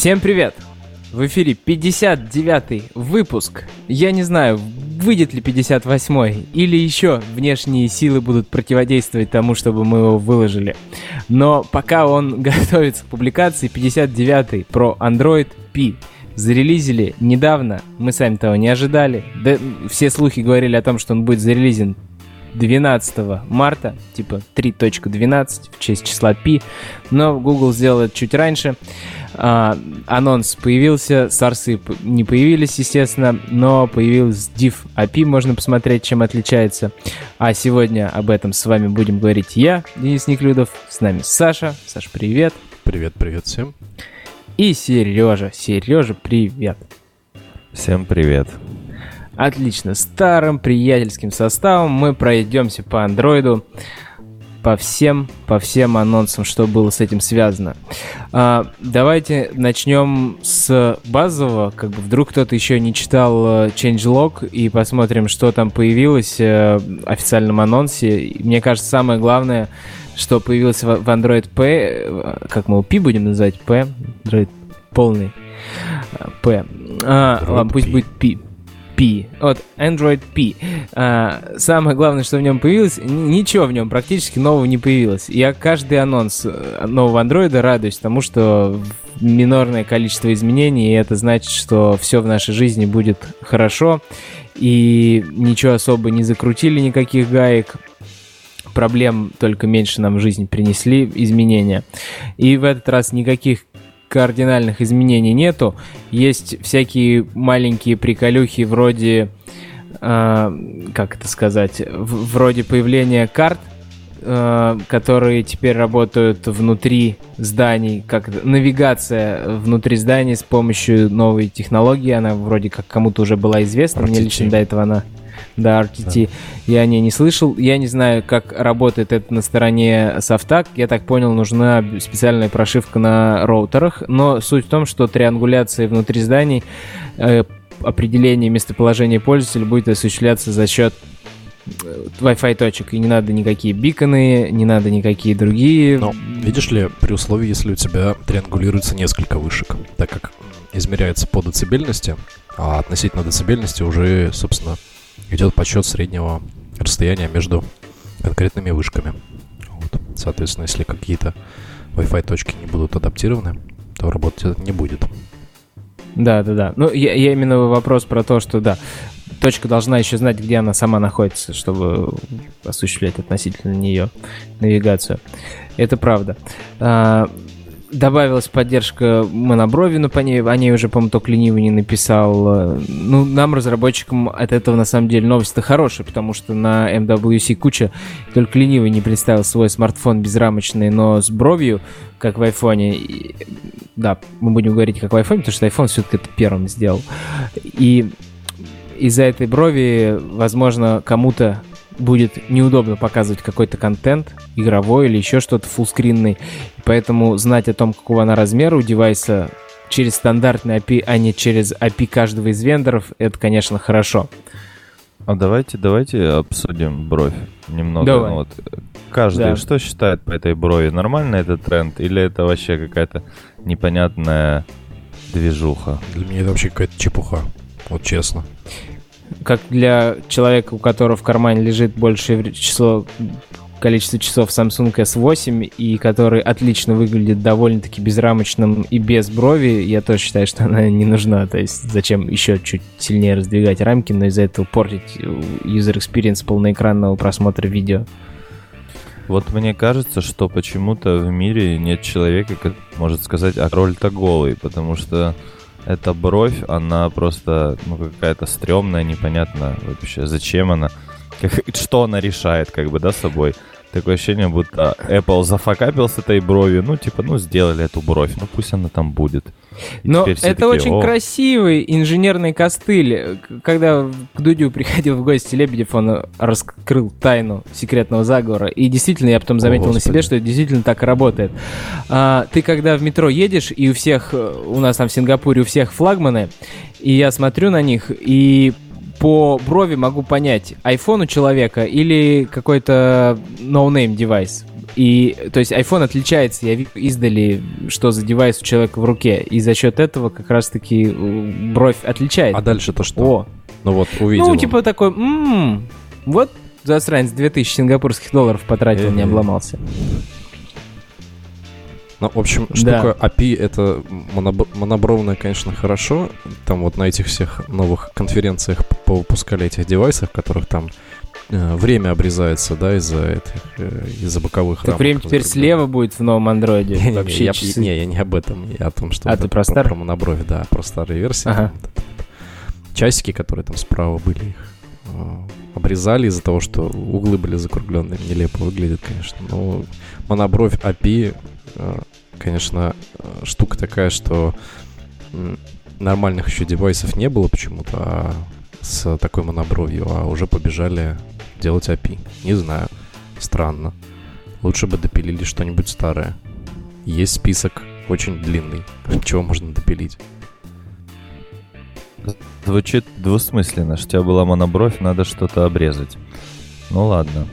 Всем привет! В эфире 59-й выпуск. Я не знаю, выйдет ли 58-й, или еще внешние силы будут противодействовать тому, чтобы мы его выложили. Но пока он готовится к публикации, 59-й про Android P зарелизили недавно, мы сами того не ожидали. Да, все слухи говорили о том, что он будет зарелизен 12 марта, типа 3.12 в честь числа Пи, но Google сделал это чуть раньше. А, анонс появился, сарсы не появились, естественно, но появился div API, можно посмотреть, чем отличается. А сегодня об этом с вами будем говорить я, Денис Неклюдов, с нами Саша. Саша, привет. Привет, привет всем. И Сережа. Сережа, привет. Всем привет. Отлично. Старым приятельским составом мы пройдемся по андроиду по всем, по всем анонсам, что было с этим связано. А, давайте начнем с базового. Как бы вдруг кто-то еще не читал э, changelog и посмотрим, что там появилось э, в официальном анонсе. Мне кажется, самое главное, что появилось в Android P, э, как мы его P будем называть, P, Android полный P. А, ладно, пусть будет P. От Android P. А, самое главное, что в нем появилось, ничего в нем практически нового не появилось. Я каждый анонс э, нового Android радуюсь тому, что минорное количество изменений, и это значит, что все в нашей жизни будет хорошо, и ничего особо не закрутили, никаких гаек, проблем только меньше нам в жизнь принесли изменения. И в этот раз никаких кардинальных изменений нету. Есть всякие маленькие приколюхи вроде, э, как это сказать, в, вроде появления карт, э, которые теперь работают внутри зданий, как навигация внутри зданий с помощью новой технологии. Она вроде как кому-то уже была известна. Мне лично до этого она да, RTT. Да. Я о ней не слышал. Я не знаю, как работает это на стороне софта. Я так понял, нужна специальная прошивка на роутерах. Но суть в том, что триангуляция внутри зданий, э, определение местоположения пользователя будет осуществляться за счет э, Wi-Fi точек, и не надо никакие биконы, не надо никакие другие. Но видишь ли, при условии, если у тебя триангулируется несколько вышек, так как измеряется по децибельности, а относительно децибельности уже, собственно, идет подсчет среднего расстояния между конкретными вышками. Вот. Соответственно, если какие-то Wi-Fi точки не будут адаптированы, то работать это не будет. Да, да, да. Ну, я, я именно вопрос про то, что да, точка должна еще знать, где она сама находится, чтобы осуществлять относительно нее навигацию. Это правда. Добавилась поддержка моноброви, но по ней, о ней уже, по-моему, только ленивый не написал. Ну, нам, разработчикам, от этого, на самом деле, новость-то хорошая, потому что на MWC куча, только ленивый не представил свой смартфон безрамочный, но с бровью, как в айфоне. И, да, мы будем говорить как в айфоне, потому что iPhone все-таки это первым сделал. И из-за этой брови, возможно, кому-то будет неудобно показывать какой-то контент, игровой или еще что-то фуллскринный. Поэтому знать о том, какого она размера у девайса через стандартный API, а не через API каждого из вендоров, это, конечно, хорошо. А давайте, давайте обсудим бровь немного. Давай. Ну, вот, каждый да. что считает по этой брови? Нормально это тренд или это вообще какая-то непонятная движуха? Для меня это вообще какая-то чепуха, вот честно как для человека, у которого в кармане лежит большее число количество часов Samsung S8 и который отлично выглядит довольно-таки безрамочным и без брови, я тоже считаю, что она не нужна. То есть зачем еще чуть сильнее раздвигать рамки, но из-за этого портить user experience полноэкранного просмотра видео. Вот мне кажется, что почему-то в мире нет человека, который может сказать, а роль-то голый, потому что эта бровь, она просто, ну, какая-то стрёмная, непонятно вообще, зачем она, как, что она решает, как бы, да, собой. Такое ощущение, будто Apple зафакапил с этой бровью. Ну, типа, ну, сделали эту бровь, ну, пусть она там будет. И Но это такие, очень О. красивый инженерный костыль. Когда к Дудю приходил в гости Лебедев, он раскрыл тайну секретного заговора. И действительно, я потом заметил О, на себе, что это действительно так работает. А, ты когда в метро едешь, и у всех, у нас там в Сингапуре у всех флагманы, и я смотрю на них, и по брови могу понять, iPhone у человека или какой-то no-name девайс. И, то есть, iPhone отличается, я вижу издали, что за девайс у человека в руке. И за счет этого как раз-таки э, бровь отличает. А дальше-то что? О, Ну вот, увидел. ну, он. типа такой, «М, вот засранец 2000 сингапурских долларов потратил, не обломался. Ну, в общем, Да. штука API это моноб- монобровная, конечно, хорошо. Там вот на этих всех новых конференциях повыпускали этих девайсов, в которых там э, время обрезается, да, из-за этих, э, из-за боковых Так рамок время теперь слева будет в новом андроиде. Вообще я, часы. не, я не об этом, я о том, что А, вот ты про старый? про монобровь, да, про старые версии. Ага. там. Часики, которые там справа были, их обрезали из-за того, что углы были закругленные. Нелепо выглядит, конечно. Но монобровь API, э, конечно, э, штука такая, что нормальных еще девайсов не было почему-то, а с такой монобровью, а уже побежали делать API. Не знаю. Странно. Лучше бы допилили что-нибудь старое. Есть список очень длинный, чего можно допилить. Звучит двусмысленно, что у тебя была монобровь, надо что-то обрезать. Ну ладно.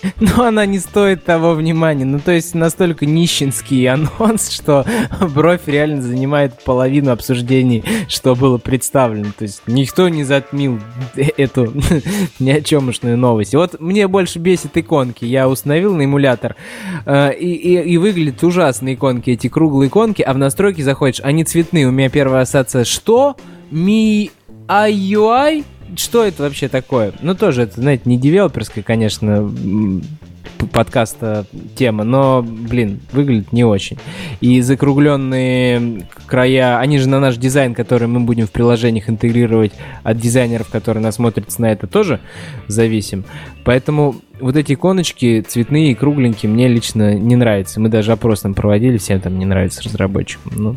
Но она не стоит того внимания. Ну, то есть настолько нищенский анонс, что бровь реально занимает половину обсуждений, что было представлено. То есть никто не затмил эту ни о чемушную новость. Вот мне больше бесит иконки. Я установил на эмулятор, э, и, и, и выглядят ужасные иконки, эти круглые иконки, а в настройки заходишь, они цветные. У меня первая ассоциация, что? Mi IUI? Что это вообще такое? Ну, тоже это, знаете, не девелоперская, конечно, подкаста тема, но, блин, выглядит не очень. И закругленные края, они же на наш дизайн, который мы будем в приложениях интегрировать от дизайнеров, которые насмотрятся на это, тоже зависим. Поэтому вот эти иконочки цветные и кругленькие мне лично не нравятся. Мы даже опрос там проводили, всем там не нравится разработчикам. Ну,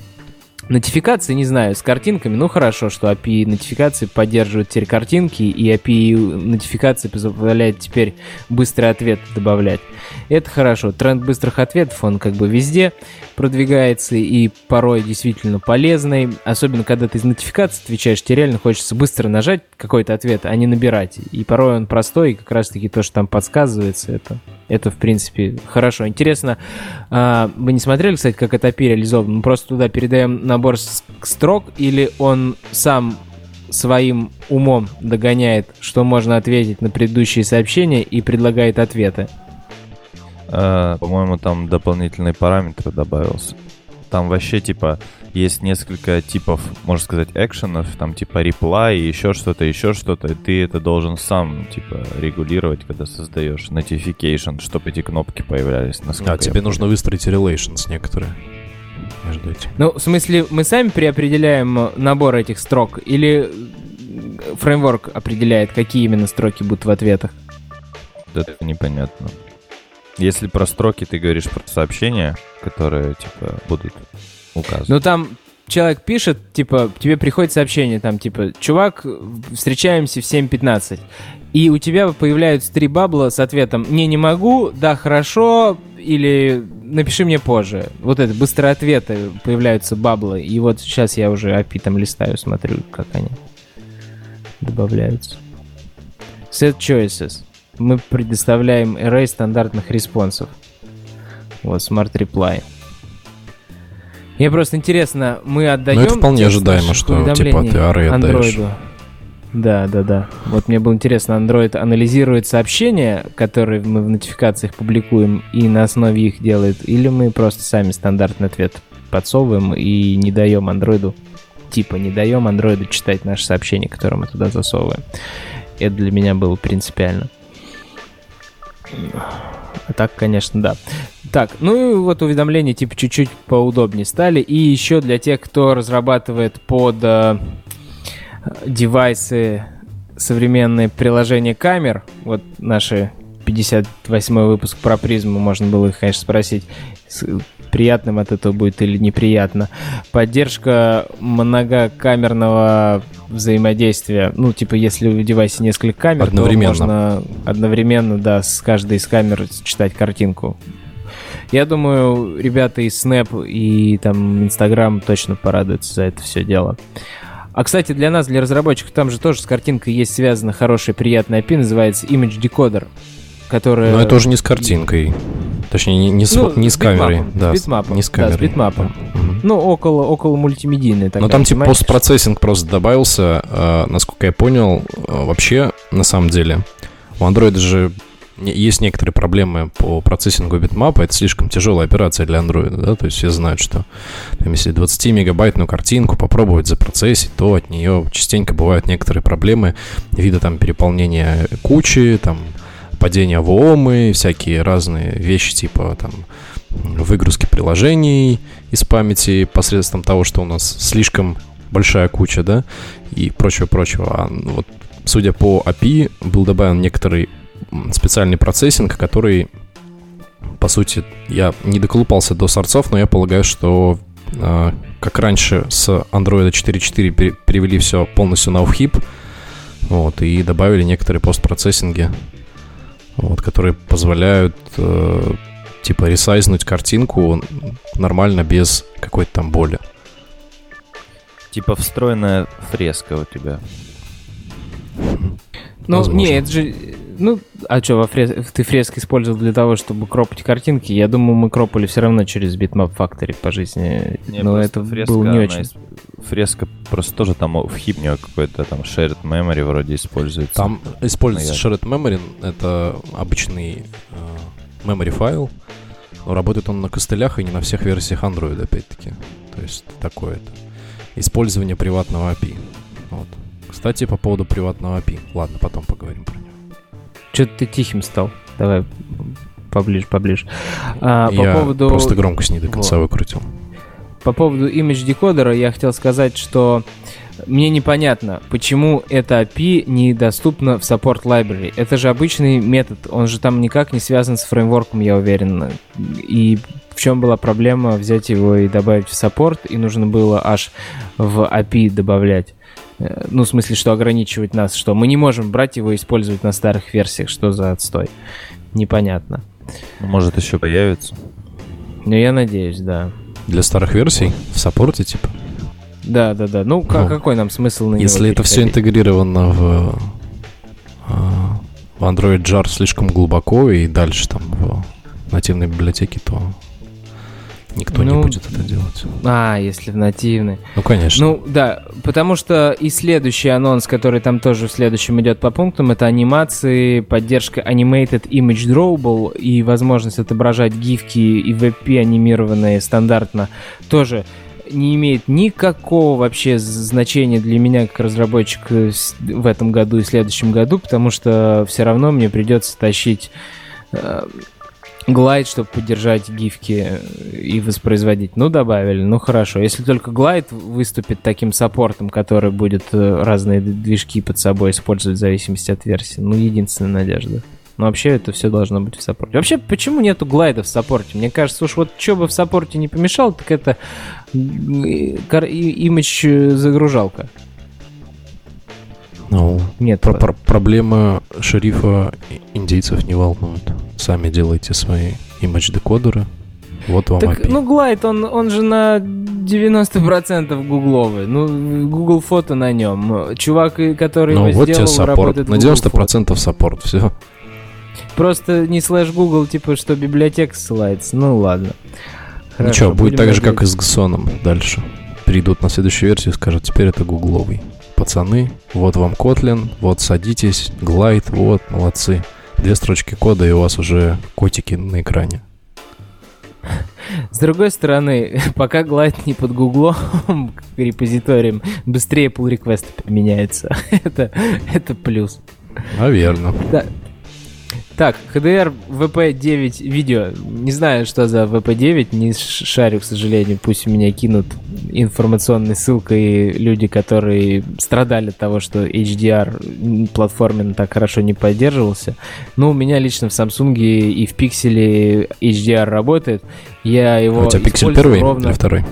Нотификации, не знаю, с картинками, ну хорошо, что API нотификации поддерживает теперь картинки, и API нотификации позволяет теперь быстрый ответ добавлять. Это хорошо. Тренд быстрых ответов, он как бы везде продвигается и порой действительно полезный. Особенно, когда ты из нотификации отвечаешь, тебе реально хочется быстро нажать какой-то ответ, а не набирать. И порой он простой, и как раз-таки то, что там подсказывается, это, это в принципе хорошо. Интересно, а, вы не смотрели, кстати, как это реализовано? Мы просто туда передаем набор строк, или он сам своим умом догоняет, что можно ответить на предыдущие сообщения и предлагает ответы. Э, По-моему, там дополнительный параметр добавился. Там вообще, типа, есть несколько типов, можно сказать, экшенов, там, типа, reply, и еще что-то, еще что-то, и ты это должен сам, типа, регулировать, когда создаешь notification, чтобы эти кнопки появлялись. А тебе нужно выстроить relations некоторые между этим. Ну, в смысле, мы сами преопределяем набор этих строк, или фреймворк определяет, какие именно строки будут в ответах? Это непонятно. Если про строки ты говоришь про сообщения, которые, типа, будут указаны. Ну, там человек пишет, типа, тебе приходит сообщение, там, типа, чувак, встречаемся в 7.15. И у тебя появляются три бабла с ответом «Не, не могу», «Да, хорошо», или «Напиши мне позже». Вот это, быстрые ответы, появляются баблы. И вот сейчас я уже API там листаю, смотрю, как они добавляются. Set choices. Мы предоставляем array стандартных респонсов. Вот, Smart Reply. Мне просто интересно, мы отдаем... Ну, это вполне ожидаемо, что, типа, ты array отдаешь. Да, да, да. Вот мне было интересно, Android анализирует сообщения, которые мы в нотификациях публикуем, и на основе их делает, или мы просто сами стандартный ответ подсовываем и не даем андроиду, типа не даем андроиду читать наши сообщения, которые мы туда засовываем. Это для меня было принципиально. Так, конечно, да. Так, ну и вот уведомления типа чуть-чуть поудобнее стали. И еще для тех, кто разрабатывает под э, девайсы современные приложения камер, вот наши 58 выпуск про призму, можно было их, конечно, спросить, приятным от этого будет или неприятно. Поддержка многокамерного взаимодействия. Ну, типа, если в девайсе несколько камер, Одновременно. то можно одновременно, да, с каждой из камер читать картинку. Я думаю, ребята из Snap и там Instagram точно порадуются за это все дело. А, кстати, для нас, для разработчиков, там же тоже с картинкой есть связано хорошее, приятное API, называется Image Decoder, которое... Но это уже не с картинкой. Точнее, не, не, с, Ну, не с, с камерой. bitmap ом, Да, с bitmap ом, не с да, с камерой. битмапом. Да. Мгм. Ну, около, около мультимедийной такая Но там типа тематика. постпроцессинг просто добавился. э, насколько я понял, э, вообще, на самом деле, у Android же есть некоторые проблемы по процессингу bitmap а. Это слишком тяжелая операция для Android, да? То есть все знают, что там, если 20-мегабайтную картинку попробовать запроцессить, то от нее частенько бывают некоторые проблемы вида там переполнения кучи, там падения в ОМы, всякие разные вещи типа там выгрузки приложений из памяти посредством того, что у нас слишком большая куча, да, и прочего-прочего. А ну, вот, судя по API, был добавлен некоторый специальный процессинг, который, по сути, я не доколупался до сорцов, но я полагаю, что а, как раньше с Android 4.4 пере- перевели все полностью на off-hip, вот, и добавили некоторые постпроцессинги, вот, которые позволяют э, типа ресайзнуть картинку нормально без какой-то там боли. Типа встроенная фреска у тебя. Ну, Возможно. не, это же... Ну, а что, во фрес... ты фреск использовал для того, чтобы кропать картинки? Я думаю, мы кропали все равно через Bitmap Factory по жизни. Не, Но это фреска, было не очень. ис- Фреска просто тоже там в хипне какой-то там shared memory вроде используется. Там используется Наверное. shared memory, это обычный э, memory файл, но работает он на костылях и не на всех версиях Android, опять-таки. То есть такое это. Использование приватного API. Вот. Кстати, по поводу приватного API. Ладно, потом поговорим про него. Что-то ты тихим стал. Давай поближе, поближе. А, по Я поводу... просто громкость не до конца Вот. выкрутил. По поводу image декодера я хотел сказать, что мне непонятно, почему это API недоступно в Support Library. Это же обычный метод, он же там никак не связан с фреймворком, я уверен. И в чем была проблема взять его и добавить в Support, и нужно было аж в API добавлять. Э, Ну, в смысле, что ограничивать нас, что мы не можем брать его и использовать на старых версиях, что за отстой. Непонятно. Ну, Может еще появится. Но я надеюсь, да. Для старых версий в саппорте, типа. Да, да, да. Ну, Ну, какой нам смысл на него Если это все интегрировано в, а, в Android Jar слишком глубоко и дальше там в нативной библиотеке, то никто не Ну, будет это делать. А, если в нативный. Ну, конечно. Ну, да, потому что и следующий анонс, который там тоже в следующем идет по пунктам, это анимации, поддержка Animated Image Drawable и возможность отображать гифки и VP анимированные стандартно тоже не имеет никакого вообще значения для меня как разработчика с- в этом году и следующем году, потому что все равно мне придется тащить э, Glide, чтобы поддержать гифки э, и воспроизводить. Ну, добавили, ну хорошо. Если только Glide выступит таким support ом, который будет э, разные движки под собой использовать в зависимости от версии, ну, единственная надежда. Но вообще это все должно быть в support е. Вообще, почему нету Glide а в support е? Мне кажется, уж вот что бы в support е не помешало, так это имидж э, загружалка. Ну, Нет. про- про- проблема шерифа индейцев не волнует. Сами делайте свои image-декодеры. Вот вам Так, API. ну, Glide, он, он же на 90% гугловый. Ну, Google фото на нем. Чувак, который Ну, его вот тебе сделал, support. работает в На Google 90% support. Все. фото. Просто не слэш Google, типа, что библиотека ссылается. Ну, ладно. Ничего, Хорошо, будет будем так же, как и с Гсоном дальше. Перейдут на следующую версию и скажут, теперь это гугловый. Пацаны, вот вам Kotlin, вот садитесь, глайд, вот, молодцы. Две строчки кода, и у вас уже котики на экране. С другой стороны, пока Glide не под гуглом репозиторием, быстрее pull реквесты применяется. это, это плюс. Наверно. Да. Так, HDR VP9 видео. Не знаю, что за VP9, не шарю, к сожалению. Пусть меня кинут информационной ссылкой люди, которые страдали от того, что HDR платформенно так хорошо не поддерживался. Но у меня лично в Samsung и в Pixel HDR работает. Я его А у тебя использую первый ровно или второй?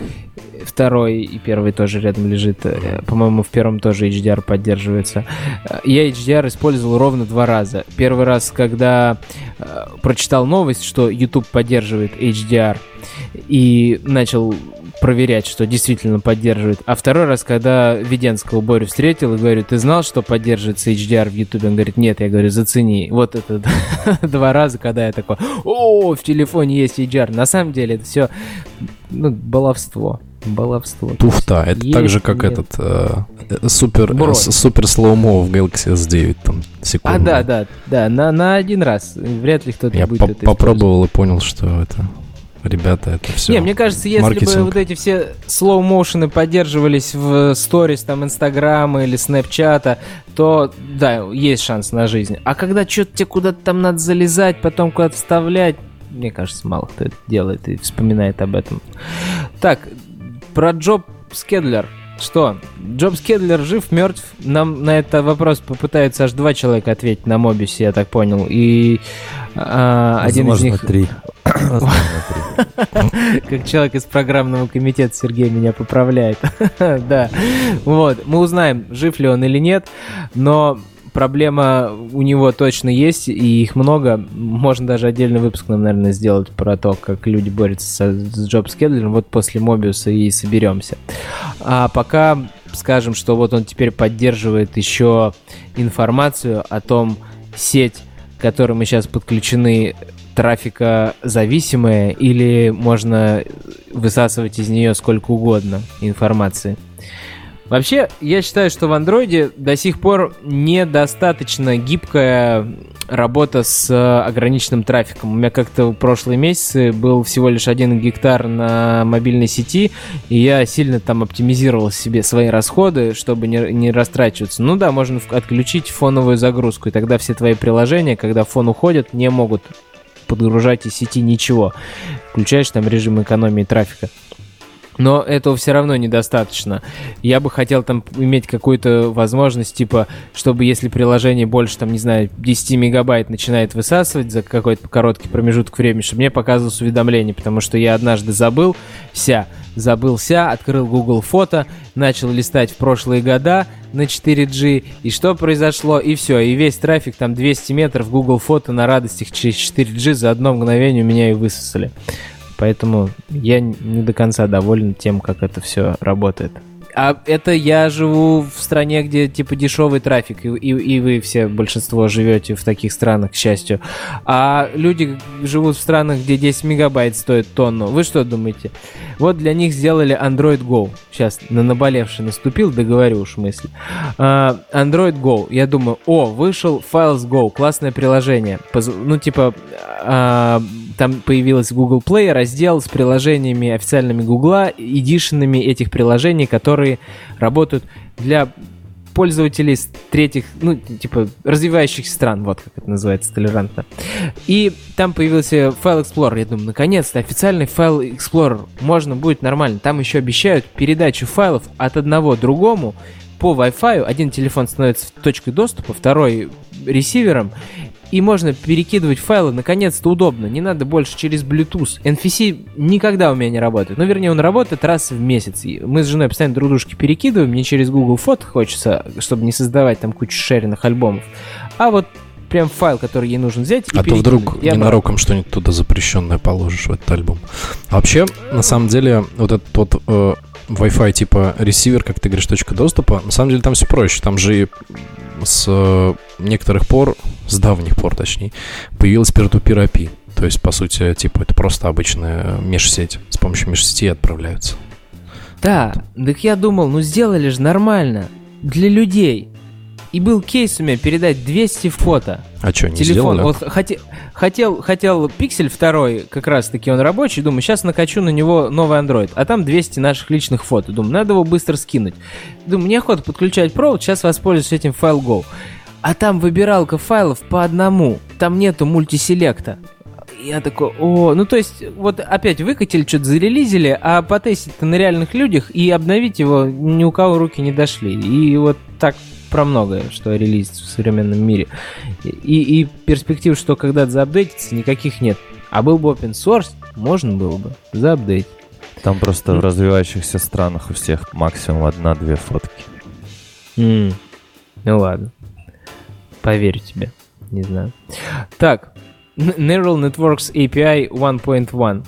Второй и первый тоже рядом лежит. Э, По-моему, в первом тоже HDR поддерживается. Э, Я HDR использовал ровно два раза. Первый раз, когда э, прочитал новость, что YouTube поддерживает HDR, и начал проверять, что действительно поддерживает. А второй раз, когда Веденского Борю встретил и говорю, ты знал, что поддерживается HDR в YouTube? Он говорит, нет, я говорю, зацени. Вот это два раза, когда я такой, о, в телефоне есть HDR. На самом деле это все ну, баловство. Баловство. Туфта. Это есть, так же, как нет. этот э, супер, э, супер слоумо в Galaxy S9 там секунду. А, да, да, да, на, на один раз. Вряд ли кто-то я будет по это попробовал и понял, что это ребята, это все. Не, мне кажется, если маркетинг. бы вот эти все motion поддерживались в сторис там Инстаграма или Снэпчата, то да, есть шанс на жизнь. А когда что-то тебе куда-то там надо залезать, потом куда-то вставлять, мне кажется, мало кто это делает и вспоминает об этом. Так, про Джоб Скедлер. Что? Джоб Скедлер жив, мертв? Нам на этот вопрос попытаются аж два человека ответить на Мобисе, я так понял. И а, один из них... три. Как человек из программного комитета Сергей меня поправляет. Да. Вот. Мы узнаем, жив ли он или нет, но проблема у него точно есть, и их много. Можно даже отдельный выпуск нам, наверное, сделать про то, как люди борются с Джоб Скедлером. Вот после Мобиуса и соберемся. А пока скажем, что вот он теперь поддерживает еще информацию о том, сеть, к которой мы сейчас подключены, трафика зависимая или можно высасывать из нее сколько угодно информации. Вообще, я считаю, что в андроиде до сих пор недостаточно гибкая работа с ограниченным трафиком. У меня как-то в прошлые месяцы был всего лишь один гектар на мобильной сети, и я сильно там оптимизировал себе свои расходы, чтобы не, не растрачиваться. Ну да, можно отключить фоновую загрузку, и тогда все твои приложения, когда фон уходит, не могут подгружать из сети ничего. Включаешь там режим экономии трафика. Но этого все равно недостаточно. Я бы хотел там иметь какую-то возможность, типа, чтобы если приложение больше, там, не знаю, 10 мегабайт начинает высасывать за какой-то короткий промежуток времени, чтобы мне показывалось уведомление, потому что я однажды забыл, вся, забылся, открыл Google фото, начал листать в прошлые года на 4G, и что произошло, и все, и весь трафик, там 200 метров Google фото на радостях через 4G за одно мгновение у меня и высосали. Поэтому я не до конца доволен тем, как это все работает. А это я живу в стране, где типа дешевый трафик, и, и, и вы все, большинство, живете в таких странах, к счастью. А люди живут в странах, где 10 мегабайт стоит тонну. Вы что думаете? Вот для них сделали Android Go. Сейчас на наболевший наступил, договорю уж мысль. Uh, Android Go. Я думаю, о, вышел Files Go, классное приложение. Ну, типа, uh, там появилась Google Play, раздел с приложениями официальными Google, эдишенами этих приложений, которые работают для пользователей с третьих, ну, типа, развивающихся стран, вот как это называется толерантно. И там появился файл Explorer. Я думаю, наконец-то официальный файл Explorer. Можно будет нормально. Там еще обещают передачу файлов от одного другому по Wi-Fi. Один телефон становится точкой доступа, второй ресивером и можно перекидывать файлы, наконец-то удобно. Не надо больше через Bluetooth. NFC никогда у меня не работает. Ну, вернее, он работает раз в месяц. Мы с женой постоянно друг дружки перекидываем. Мне через Google фото хочется, чтобы не создавать там кучу шеренных альбомов. А вот прям файл, который ей нужно взять и А то вдруг ненароком что-нибудь туда запрещенное положишь в этот альбом. А вообще, на самом деле, вот этот вот э, Wi-Fi типа ресивер, как ты говоришь, точка доступа, на самом деле там все проще. Там же с э, некоторых пор, с давних пор точнее, появилась peer-to-peer API. То есть, по сути, типа, это просто обычная межсеть. С помощью межсети отправляются. Да, так я думал, ну сделали же нормально. Для людей. И был кейс у меня передать 200 фото. А что, не Телефон. сделали? Вот хоте, хотел, хотел пиксель второй, как раз таки он рабочий, думаю, сейчас накачу на него новый Android, а там 200 наших личных фото. Думаю, надо его быстро скинуть. Думаю, мне охота подключать провод, сейчас воспользуюсь этим файл Go. А там выбиралка файлов по одному, там нету мультиселекта. Я такой, о, ну то есть, вот опять выкатили, что-то зарелизили, а потестить-то на реальных людях и обновить его ни у кого руки не дошли. И вот так про многое, что релизит в современном мире. И, и перспектив, что когда-то заапдейтится, никаких нет. А был бы open source, можно было бы заапдейтить. Там просто mm. в развивающихся странах у всех максимум одна-две фотки. Mm. Ну ладно. Поверю тебе. Не знаю. Так, Neural Networks API 1.1.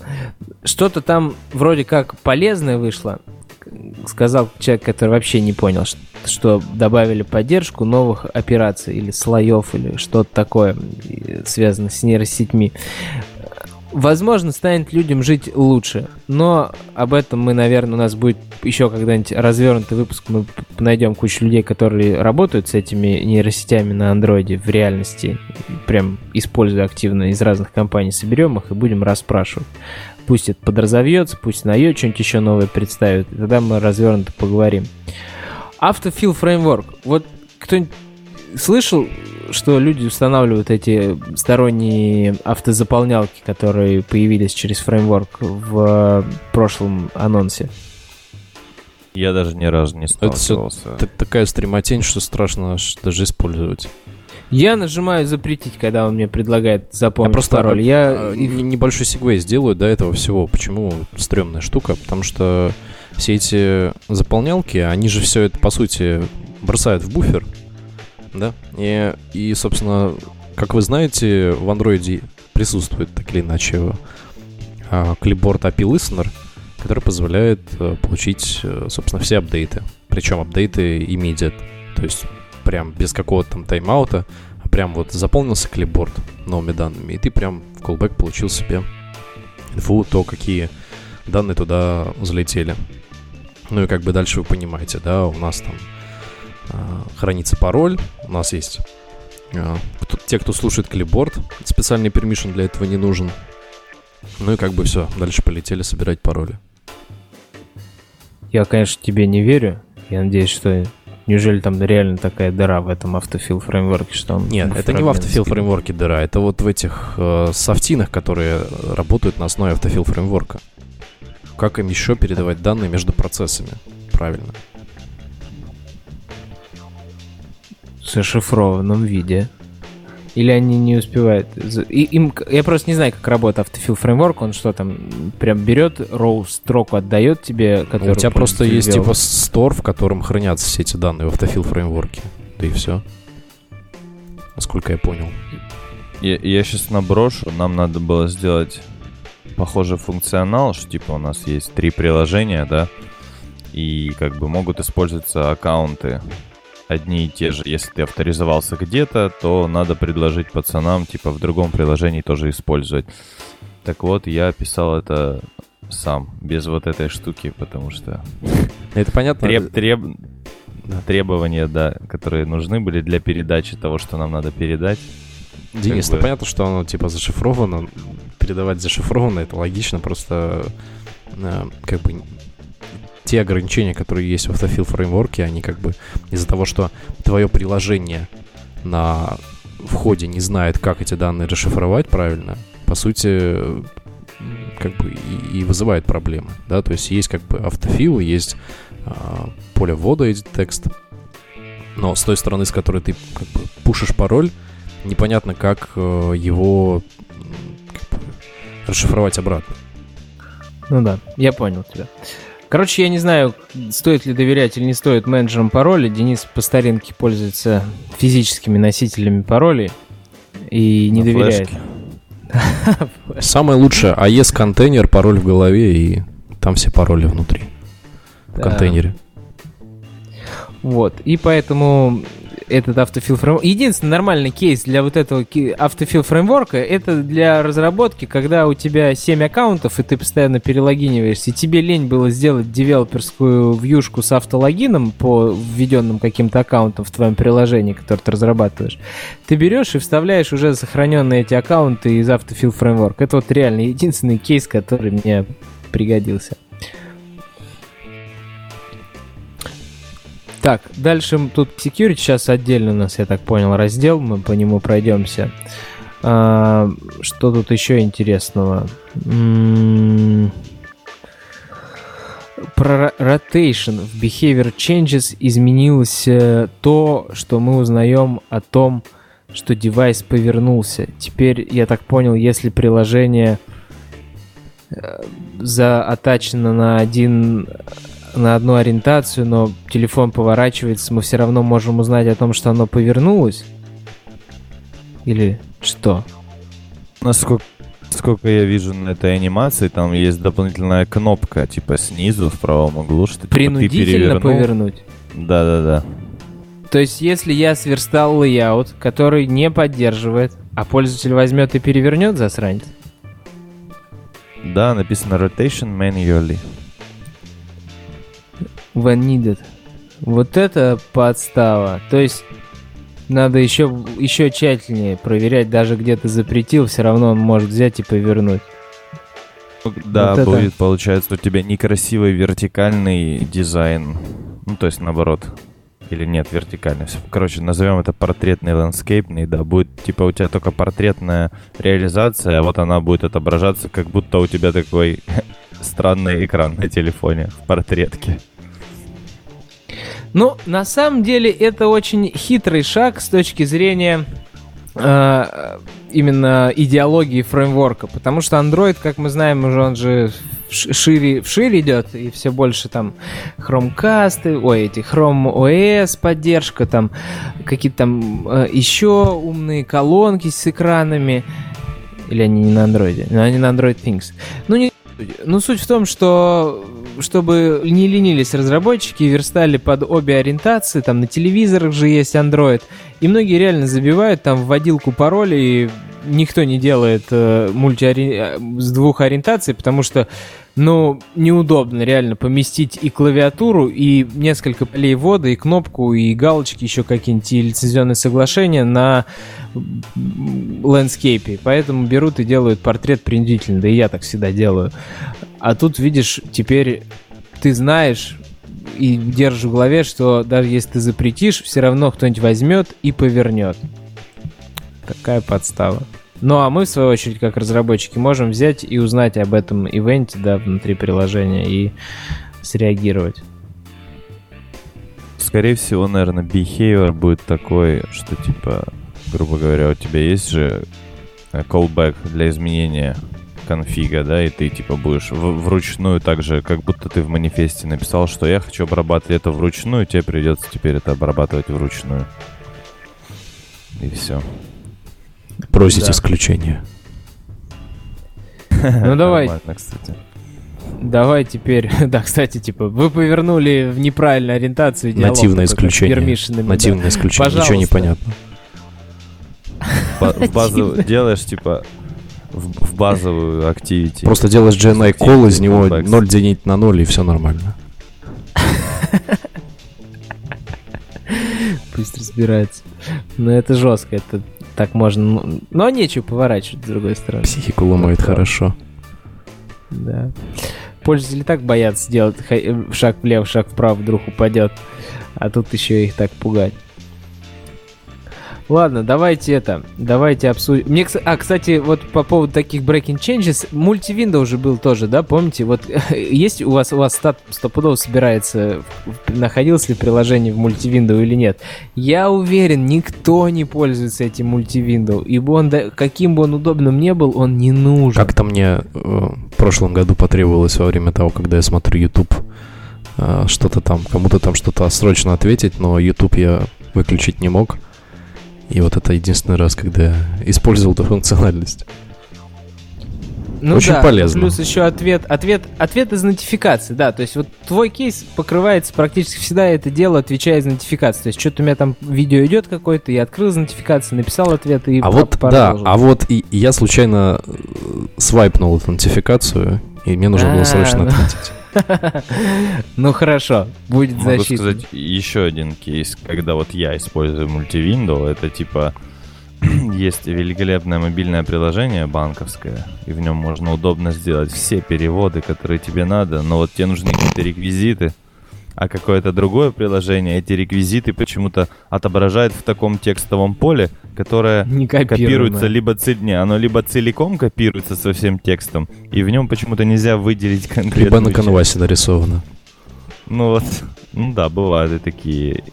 Что-то там вроде как полезное вышло. Сказал человек, который вообще не понял, что добавили поддержку новых операций или слоев, или что-то такое, связанное с нейросетьми возможно, станет людям жить лучше. Но об этом мы, наверное, у нас будет еще когда-нибудь развернутый выпуск. Мы найдем кучу людей, которые работают с этими нейросетями на андроиде в реальности, прям используя активно из разных компаний, соберем их и будем расспрашивать. Пусть это подразовьется, пусть на ее что-нибудь еще новое представит, и тогда мы развернуто поговорим. Автофил фреймворк. Вот кто-нибудь слышал что люди устанавливают эти сторонние автозаполнялки, которые появились через фреймворк в прошлом анонсе. Я даже ни разу не сталкивался. Это все такая стрематень, что страшно даже использовать. Я нажимаю запретить, когда он мне предлагает запомнить я просто пароль. Я а, небольшой сегвей сделаю до этого всего. Почему стрёмная штука? Потому что все эти заполнялки, они же все это, по сути, бросают в буфер, да. И, и, собственно, как вы знаете, в андроиде присутствует так или иначе а, клипборд API Listener, который позволяет а, получить, собственно, все апдейты. Причем апдейты immediate. То есть прям без какого-то там тайм-аута, а прям вот заполнился клипборд новыми данными, и ты прям в callback получил себе инфу, то, какие данные туда залетели. Ну и как бы дальше вы понимаете, да, у нас там а, хранится пароль. У нас есть а, кто, те, кто слушает клипборд, специальный пермишн для этого не нужен. Ну и как бы все, дальше полетели собирать пароли. Я, конечно, тебе не верю. Я надеюсь, что неужели там реально такая дыра в этом автофил фреймворке, что он... Нет, это не в автофил фреймворке дыра, это вот в этих э, софтинах, которые работают на основе автофил фреймворка. Как им еще передавать данные между процессами? Правильно. зашифрованном виде. Или они не успевают? И, им, я просто не знаю, как работает автофил фреймворк. Он что там, прям берет row строку, отдает тебе, которую... У тебя просто есть ввел. типа стор, в котором хранятся все эти данные в автофил фреймворке. Да и все. Насколько я понял. Я, я сейчас наброшу. Нам надо было сделать похожий функционал, что типа у нас есть три приложения, да, и как бы могут использоваться аккаунты одни и те же. Если ты авторизовался где-то, то надо предложить пацанам, типа, в другом приложении тоже использовать. Так вот, я писал это сам, без вот этой штуки, потому что... Это понятно? Треб, треб, требования, да, которые нужны были для передачи того, что нам надо передать. Денис, как ну понятно, что оно типа зашифровано. Передавать зашифровано, это логично, просто э, как бы те ограничения, которые есть в Autofill фреймворке, они как бы из-за того, что твое приложение на входе не знает, как эти данные расшифровать правильно, по сути, как бы и, и вызывает проблемы, да, то есть есть как бы автофил, есть а, поле ввода edit текст, но с той стороны, с которой ты как бы пушишь пароль, непонятно, как э, его как бы, расшифровать обратно. Ну да, я понял тебя. Короче, я не знаю, стоит ли доверять или не стоит менеджерам паролей. Денис по старинке пользуется физическими носителями паролей и не На доверяет. Самое лучшее AES контейнер, пароль в голове и там все пароли внутри. В контейнере. Вот. И поэтому этот автофил фреймворк. Единственный нормальный кейс для вот этого автофил фреймворка это для разработки, когда у тебя 7 аккаунтов, и ты постоянно перелогиниваешься, и тебе лень было сделать девелоперскую вьюшку с автологином по введенным каким-то аккаунтам в твоем приложении, которое ты разрабатываешь. Ты берешь и вставляешь уже сохраненные эти аккаунты из автофил фреймворка. Это вот реально единственный кейс, который мне пригодился. Так, дальше тут security сейчас отдельно у нас, я так понял, раздел, мы по нему пройдемся. А, что тут еще интересного? М-м- про rotation в behavior changes изменилось то, что мы узнаем о том, что девайс повернулся. Теперь, я так понял, если приложение э, заатачено на один на одну ориентацию, но телефон поворачивается, мы все равно можем узнать о том, что оно повернулось? Или что? Насколько, сколько я вижу на этой анимации, там есть дополнительная кнопка, типа снизу в правом углу, что типа, ты Принудительно перевернул. повернуть. Да-да-да. То есть, если я сверстал layout, который не поддерживает, а пользователь возьмет и перевернет засранец, Да, написано rotation manually. When needed. Вот это подстава. То есть, надо еще, еще тщательнее проверять, даже где ты запретил, все равно он может взять и повернуть. Да, Вот это- будет, получается, у тебя некрасивый вертикальный дизайн. Ну, то есть, наоборот. Или нет, вертикальный. Короче, назовем это портретный ландскейпный, да. Будет, типа, у тебя только портретная реализация, а вот она будет отображаться, как будто у тебя такой странный экран на телефоне в портретке. Ну, на самом деле, это очень хитрый шаг с точки зрения э, именно идеологии фреймворка, потому что Android, как мы знаем, уже он же шире, вширь идет, и все больше там Chromecast, ой, эти Chrome OS поддержка, там какие-то там э, еще умные колонки с экранами, или они не на Android, но они на Android Things. Ну, не ну, суть в том, что чтобы не ленились разработчики верстали под обе ориентации, там на телевизорах же есть Android, и многие реально забивают там в водилку пароли, и никто не делает э, мультиори- э, с двух ориентаций, потому что, ну, неудобно реально поместить и клавиатуру, и несколько полей ввода, и кнопку, и галочки, еще какие-нибудь, и лицензионные соглашения на м, ландскейпе. Поэтому берут и делают портрет принудительно, да и я так всегда делаю. А тут, видишь, теперь ты знаешь и держишь в голове, что даже если ты запретишь, все равно кто-нибудь возьмет и повернет. Такая подстава. Ну а мы, в свою очередь, как разработчики, можем взять и узнать об этом ивенте, да, внутри приложения и среагировать. Скорее всего, наверное, behavior будет такой, что типа, грубо говоря, у тебя есть же э, callback для изменения конфига, да, и ты типа будешь в- вручную так же, как будто ты в манифесте написал, что я хочу обрабатывать это вручную, тебе придется теперь это обрабатывать вручную. И все. Просить Да. исключения. Ну давай, Нормально, кстати. давай теперь. Да, кстати, типа, вы повернули в неправильную ориентацию диалог Нативное исключение. пермишинами, да. Нативное исключение. Ничего не Пожалуйста. понятно. В базу делаешь, типа, в, в базовую activity. Просто делаешь GNI call, из него Callbacks. 0 делить на 0, и все нормально. Пусть разбирается. Но это жестко, это так можно... ну, Но нечего поворачивать с другой стороны. Психику ломает Да. хорошо. Да. Пользователи так боятся сделать ха- э, шаг влево, шаг вправо, вдруг упадет. А тут еще их так пугать. Ладно, давайте это, давайте обсудим. Мне, а, кстати, вот по поводу таких breaking changes, мультивиндо уже был тоже, да, помните? Вот есть у вас, у вас стат стопудово собирается, находилось ли приложение в мультивиндо или нет? Я уверен, никто не пользуется этим мультивиндо, ибо он, каким бы он удобным не был, он не нужен. Как-то мне э, в прошлом году потребовалось во время того, когда я смотрю YouTube, э, что-то там, кому-то там что-то срочно ответить, но YouTube я выключить не мог. И вот это единственный раз, когда я использовал эту функциональность. Ну Очень да, полезно. Плюс еще ответ, ответ, ответ из нотификации, да. То есть вот твой кейс покрывается практически всегда это дело, отвечая из нотификации. То есть что-то у меня там видео идет какое-то, я открыл из нотификации, написал ответ и А вот, да, а вот и, и я случайно э, свайпнул эту нотификацию, и мне нужно было А, срочно ну. ответить. Ну хорошо, будет Могу защита. сказать еще один кейс, когда вот я использую мультивиндо, это типа есть великолепное мобильное приложение банковское, и в нем можно удобно сделать все переводы, которые тебе надо, но вот тебе нужны какие-то реквизиты, а какое-то другое приложение эти реквизиты почему-то отображает в таком текстовом поле, которое Не копируется либо не, оно либо целиком копируется со всем текстом, и в нем почему-то нельзя выделить конкретную Либо на часть. канвасе нарисовано. Ну вот, ну да, бывают и такие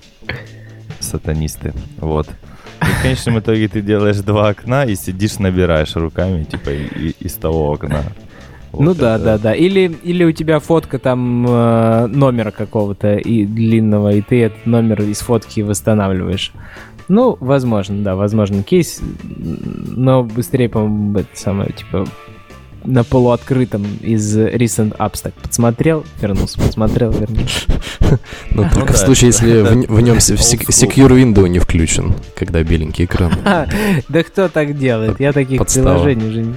сатанисты, вот. И в конечном итоге ты делаешь два окна и сидишь, набираешь руками, типа, и- и- из того окна. Вот Ну да, это- да, да. Или, или у тебя фотка там э, номера какого-то и длинного, и ты этот номер из фотки восстанавливаешь. Ну, возможно, да, возможно, кейс, но быстрее, по-моему, это самое, типа, на полуоткрытом из Recent Apps так подсмотрел, вернулся, подсмотрел, вернулся. Ну, Ну только в случае, если в, нем secure window не включен, когда беленький экран. Да кто так делает? Я таких приложений уже не,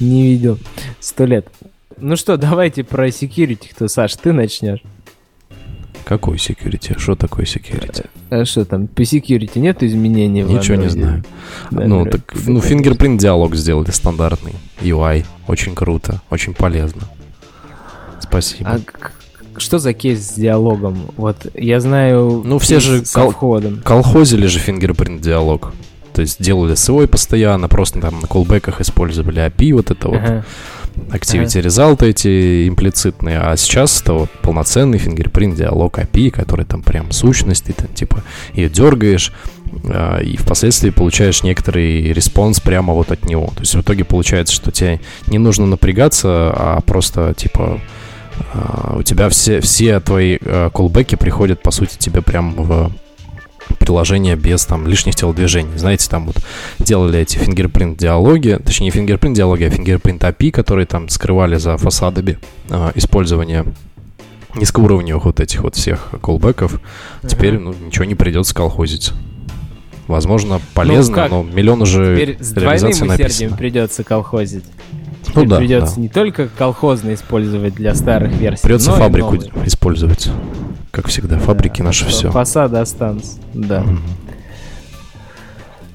не видел. Сто лет. Ну что, давайте про security, кто, Саш, ты начнешь. Какой security? Что такое security? А что там, по security нет изменений? в Ничего не Android? знаю. Да, Ну, так, ну, fingerprint диалог сделали стандартный. UI. Очень круто, очень полезно. Спасибо. А что за кейс с диалогом? Вот я знаю. Ну, все же кол- входом. Колхозили же fingerprint диалог. То есть делали свой постоянно, просто там на callback ах использовали API, вот это вот, Ага. Activity result эти имплицитные, а сейчас это вот полноценный fingerprint диалог API, который там прям сущность, ты там типа ее дергаешь, а, и впоследствии получаешь некоторый респонс прямо вот от него. То есть в итоге получается, что тебе не нужно напрягаться, а просто типа а, у тебя все, все твои колбеки приходят, по сути, тебе прям в приложение без там лишних телодвижений. Знаете, там вот делали эти фингерпринт диалоги, точнее не фингерпринт диалоги, а фингерпринт API, которые там скрывали за фасадами а, использования низкоуровневых вот этих вот всех колбеков. Теперь Ага. ну, ничего не придется колхозить. Возможно, полезно, как? но миллион уже Теперь с двойным усердием написано. придется колхозить. Ну да, придется да. не только колхозно использовать для старых версий, Придется но и фабрику новые. использовать. Как всегда, фабрики Да, что все. Фасады останутся, да.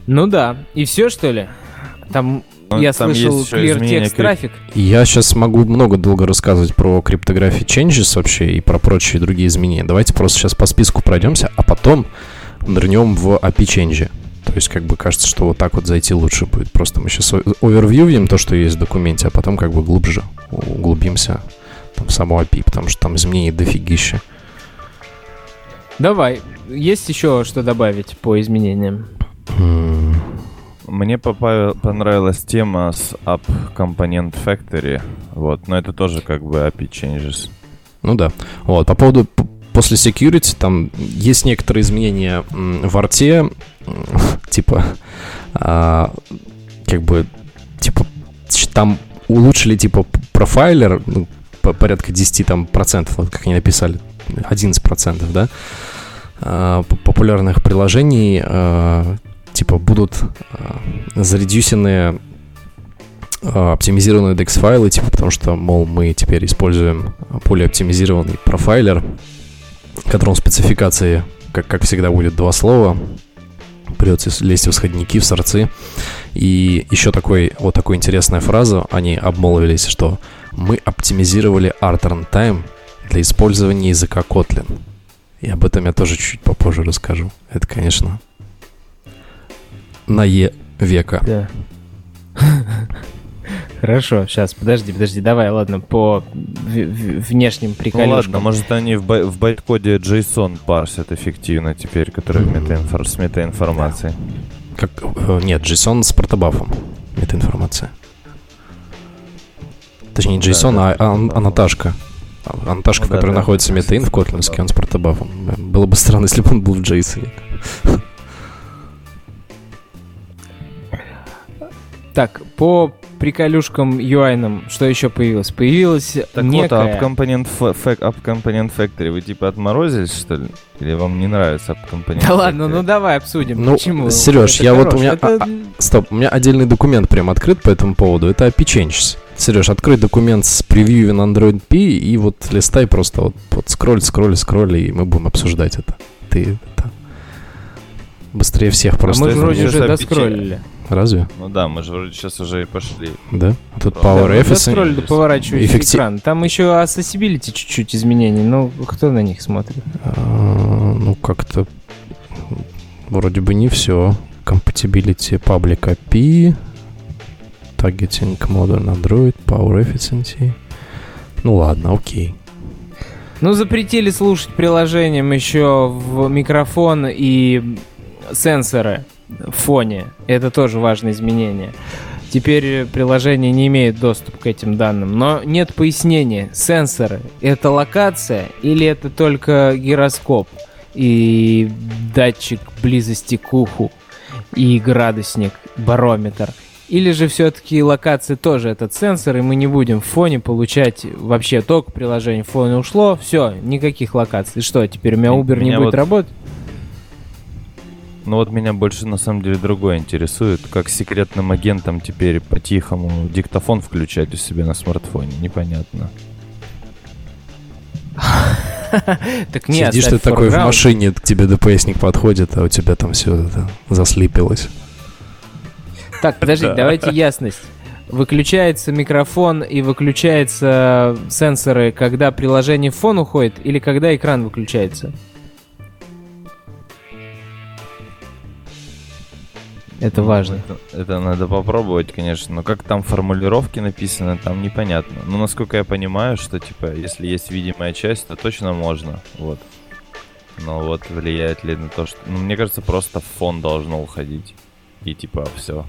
Ну да. И все, что ли? Там, Ну, я там слышал, clear крип- трафик. Я сейчас могу много долго рассказывать про криптографию changes вообще и про прочие другие изменения. Давайте просто сейчас по списку пройдемся, а потом нырнем в API change. То есть, как бы кажется, что вот так вот зайти лучше будет. Просто мы сейчас овервьюем то, что есть в документе, а потом как бы глубже углубимся там, в саму API, потому что там изменений дофигища. Давай. Есть еще что добавить по изменениям? Мне понравилась тема с App Component Factory. Вот, но это тоже как бы API changes. Ну да. Вот, по поводу после security, там есть некоторые изменения в арте, типа, а, как бы, типа, там улучшили, типа, профайлер, ну, по- порядка 10 там процентов, вот как они написали, 11 процентов, да, а, популярных приложений, а, типа, будут а, заредюсены а, оптимизированные DEX файлы, типа, потому что, мол, мы теперь используем более оптимизированный профайлер, в котором спецификации, как, как всегда, будет два слова. Придется лезть в исходники, в сорцы. И еще такой, вот такой интересная фраза, они обмолвились, что мы оптимизировали art runtime для использования языка Kotlin. И об этом я тоже чуть попозже расскажу. Это, конечно, на Е века. Да. Хорошо, сейчас, подожди, подожди, давай, ладно, по в- в- внешним Ну приколюшкам. ладно, может они в, бай- в байткоде JSON парсят эффективно теперь, который метаинфор- с метаинформацией. Как, э, нет, JSON с протобафом. Это информация. Точнее, не Да, JSON, да, а, а, да. аннотажка. А- Аннотажка, Ну в да, которой да. находится метаин в котлинске, он с протобафом. Было бы странно, если бы он был в JSON. Так, по приколюшкам UI, что еще появилось? Появилась Так некая... вот, а Component, App Component Factory вы типа отморозились, что ли? Или вам не нравится App Component Да ладно, Factory? ну давай обсудим. Ну, Почему? Серёж, Это я вот хорош. у меня- Это- а- Стоп, у меня отдельный документ прям открыт по этому поводу. Это API Changes. Сереж, открой документ с превьюем на Android P и вот листай просто вот, вот скроль, скроль, скроль, и мы будем обсуждать это. Ты это... Быстрее всех А просто. мы же это вроде уже же доскроллили. Разве? Ну да, мы же вроде сейчас уже и пошли. Да? Тут Power Да, Efficiency. доскроллили до поворачивающий эффектив- экран. Там еще accessibility чуть-чуть изменений. Ну, кто на них смотрит? А, Ну, как-то вроде бы не все. Compatibility Public API, Targeting Modern Android, Power Efficiency. Ну ладно, окей. Ну, запретили слушать приложением еще в микрофон и сенсоры фоне. Это тоже важное изменение. Теперь приложение не имеет доступ к этим данным. Но нет пояснения. Сенсоры — это локация или это только гироскоп? и датчик близости к уху, и градусник, барометр. Или же все-таки локации тоже этот сенсор, и мы не будем в фоне получать вообще только приложение. В фоне ушло, все, никаких локаций. Что, теперь у меня Uber меня не будет вот... работать? Ну вот меня больше на самом деле другое интересует, как секретным агентам теперь по-тихому диктофон включать у себя на смартфоне, непонятно. Так нет, Сидишь ты такой в машине, к тебе ДПСник подходит, а у тебя там все это заслипилось. Так, подожди, давайте ясность. Выключается микрофон и выключаются сенсоры, когда приложение в фон уходит или когда экран выключается? Это важно. Это, это надо попробовать, конечно. Но как там формулировки написаны, там непонятно. Но насколько я понимаю, что типа, если есть видимая часть, то точно можно. Вот. Но вот влияет ли на то, что. Ну, мне кажется, просто фон должно уходить. И типа все.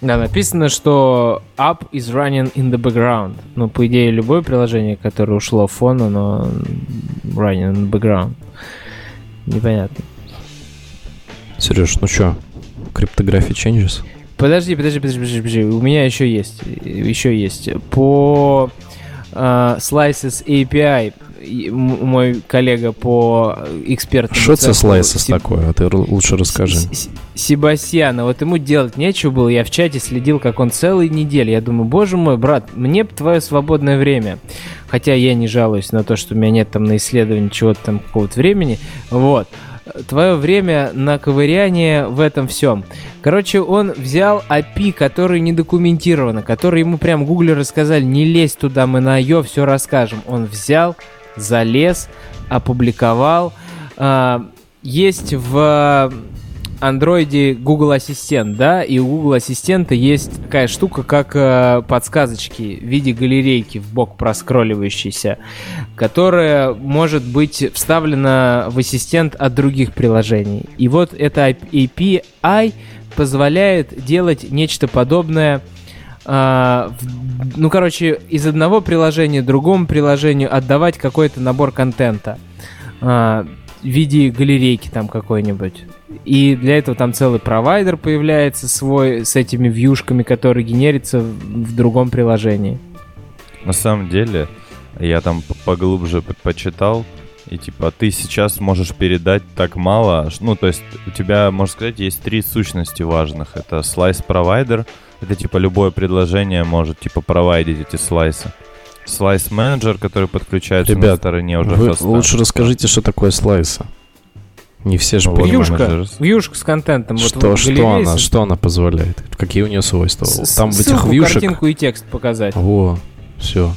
Да, написано, что app is running in the background. Ну, по идее, любое приложение, которое ушло в фон, оно running in the background. Непонятно. Сереж, ну чё, Cryptography changes? Подожди, подожди, подожди, подожди, подожди. У меня еще есть. Еще есть. По uh, Slices API мой коллега по экспертам... Что это Slices Себ... такое? А ты лучше расскажи. Себастьяна, вот ему делать нечего было. Я в чате следил, как он целые недели. Я думаю, боже мой, брат, мне бы твое свободное время. Хотя я не жалуюсь на то, что у меня нет там на исследование чего-то там какого-то времени. Вот твое время на ковыряние в этом всем. Короче, он взял API, который не документировано, который ему прям гуглеры сказали, не лезь туда, мы на ее все расскажем. Он взял, залез, опубликовал. А, есть в андроиде Google Ассистент, да, и у Google Ассистента есть такая штука, как э, подсказочки в виде галерейки в бок проскролливающейся, которая может быть вставлена в ассистент от других приложений. И вот эта API позволяет делать нечто подобное Uh, ну, короче, из одного приложения другому приложению отдавать какой-то набор контента uh, в виде галерейки там какой-нибудь. И для этого там целый провайдер появляется свой с этими вьюшками, которые генерятся в другом приложении. На самом деле, я там поглубже почитал, и типа ты сейчас можешь передать так мало. Ну, то есть у тебя, можно сказать, есть три сущности важных. Это slice провайдер. Это типа любое предложение может типа провайдить эти слайсы. Слайс менеджер, который подключается Ребят, на стороне уже вы хоста. лучше расскажите, что такое слайсы. Не все же ну, вьюшка, вьюшка с контентом. Что, вот что, она, что она позволяет? Какие у нее свойства? С Там в этих вьюшек... картинку и текст показать. Во, все.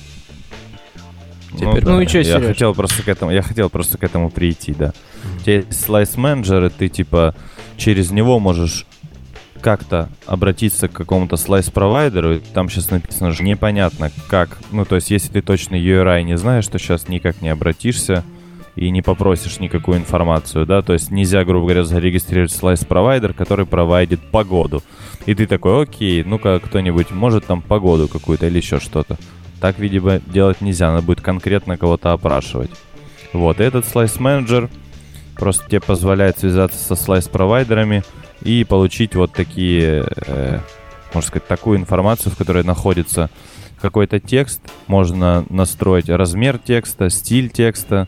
Теперь, ну, ну и что, я хотел просто к этому, я хотел просто к этому прийти, да. Mm-hmm. У тебя есть слайс менеджер, и ты типа через него можешь как-то обратиться к какому-то слайс-провайдеру, там сейчас написано же непонятно как. Ну, то есть, если ты точно URI не знаешь, то сейчас никак не обратишься и не попросишь никакую информацию, да, то есть нельзя, грубо говоря, зарегистрировать слайс-провайдер, который провайдит погоду. И ты такой, окей, ну-ка кто-нибудь может там погоду какую-то или еще что-то. Так, видимо, делать нельзя, надо будет конкретно кого-то опрашивать. Вот, и этот слайс-менеджер просто тебе позволяет связаться со слайс-провайдерами и получить вот такие, э, можно сказать, такую информацию, в которой находится какой-то текст, можно настроить размер текста, стиль текста,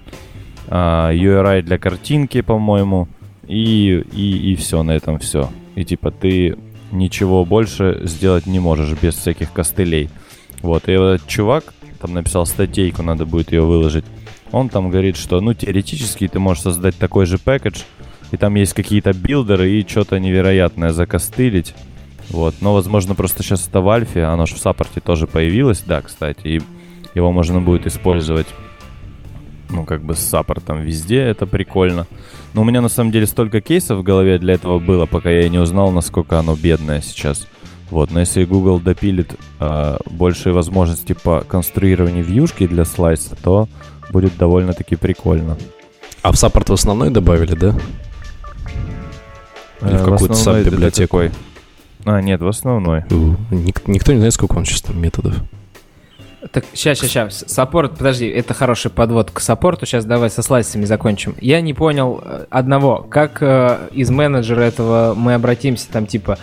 URI для картинки, по-моему, и, и, и все, на этом все. И типа ты ничего больше сделать не можешь без всяких костылей. Вот, и этот чувак там написал статейку, надо будет ее выложить. Он там говорит, что, ну, теоретически ты можешь создать такой же пакет, и там есть какие-то билдеры, и что-то невероятное закостылить. Вот, но, возможно, просто сейчас это в альфе, оно же в саппорте тоже появилось, да, кстати, и его можно будет использовать ну, как бы с саппортом везде, это прикольно. Но у меня на самом деле столько кейсов в голове для этого было, пока я не узнал, насколько оно бедное сейчас. Вот, но если Google допилит э, большие возможности по конструированию вьюшки для слайса, то будет довольно-таки прикольно. А в саппорт в основной добавили, да? Или в э, какую-то саб-библиотеку? А, нет, в основной. Ник- никто не знает, сколько он сейчас там методов. Так, сейчас, сейчас, сейчас. Саппорт, подожди, это хороший подвод к саппорту. Сейчас давай со слайсами закончим. Я не понял э, одного. Как э, из менеджера этого мы обратимся, там, типа,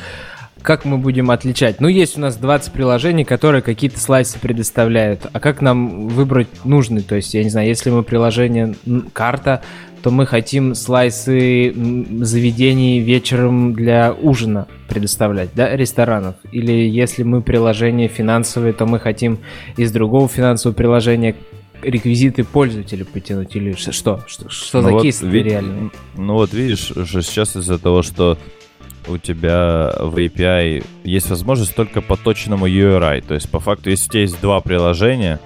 как мы будем отличать? Ну, есть у нас 20 приложений, которые какие-то слайсы предоставляют. А как нам выбрать нужный? То есть, я не знаю, если мы приложение карта, то мы хотим слайсы заведений вечером для ужина предоставлять, да, ресторанов. Или если мы приложение финансовое, то мы хотим из другого финансового приложения реквизиты пользователя потянуть или что? Что, что ну за вот, кейс ви- реальный? Ну вот видишь, уже сейчас из-за того, что у тебя в API есть возможность только по точному URI. То есть, по факту, если у тебя есть два приложения,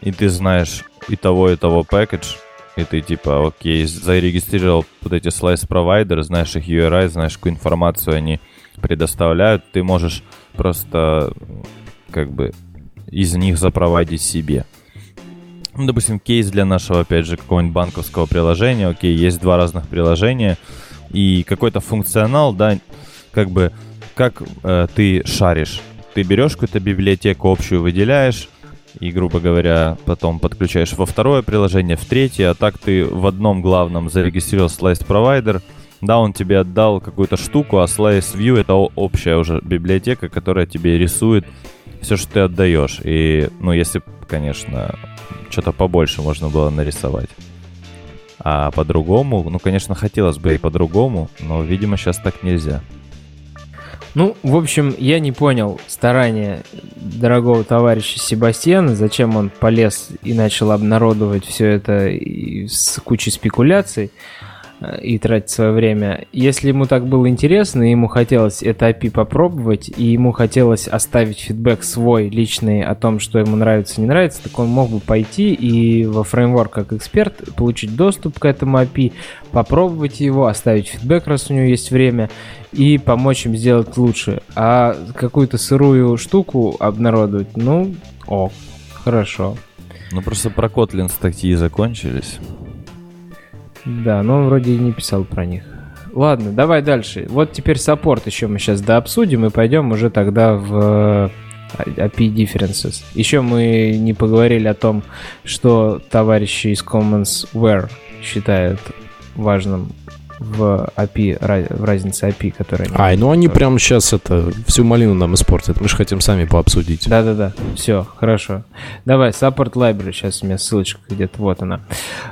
и ты знаешь и того, и того пакетж, и ты типа, окей, зарегистрировал вот эти слайс-провайдеры, знаешь их URI, знаешь, какую информацию они предоставляют, ты можешь просто как бы из них запроводить себе. Ну, допустим, кейс для нашего, опять же, какого-нибудь банковского приложения. Окей, есть два разных приложения, и какой-то функционал, да, как бы, как э, ты шаришь. Ты берешь какую-то библиотеку общую, выделяешь, и, грубо говоря, потом подключаешь во второе приложение, в третье, а так ты в одном главном зарегистрировал Slice Provider, да, он тебе отдал какую-то штуку, а Slice View это общая уже библиотека, которая тебе рисует все, что ты отдаешь. И, ну, если, конечно, что-то побольше можно было нарисовать. А по-другому, ну, конечно, хотелось бы и по-другому, но, видимо, сейчас так нельзя. Ну, в общем, я не понял старания дорогого товарища Себастьяна, зачем он полез и начал обнародовать все это с кучей спекуляций и тратить свое время. Если ему так было интересно, ему хотелось это API попробовать, и ему хотелось оставить фидбэк свой личный о том, что ему нравится, не нравится, так он мог бы пойти и во фреймворк как эксперт получить доступ к этому API, попробовать его, оставить фидбэк, раз у него есть время, и помочь им сделать лучше. А какую-то сырую штуку обнародовать, ну, о, хорошо. Ну просто про Kotlin статьи закончились. Да, но он вроде и не писал про них. Ладно, давай дальше. Вот теперь саппорт еще мы сейчас дообсудим и пойдем уже тогда в э, API Differences. Еще мы не поговорили о том, что товарищи из Commonsware считают важным в API, в разнице API, которая... Ай, ну они прямо сейчас это, всю малину нам испортят. Мы же хотим сами пообсудить. Да-да-да, все, хорошо. Давай, Support Library, сейчас у меня ссылочка где-то, вот она.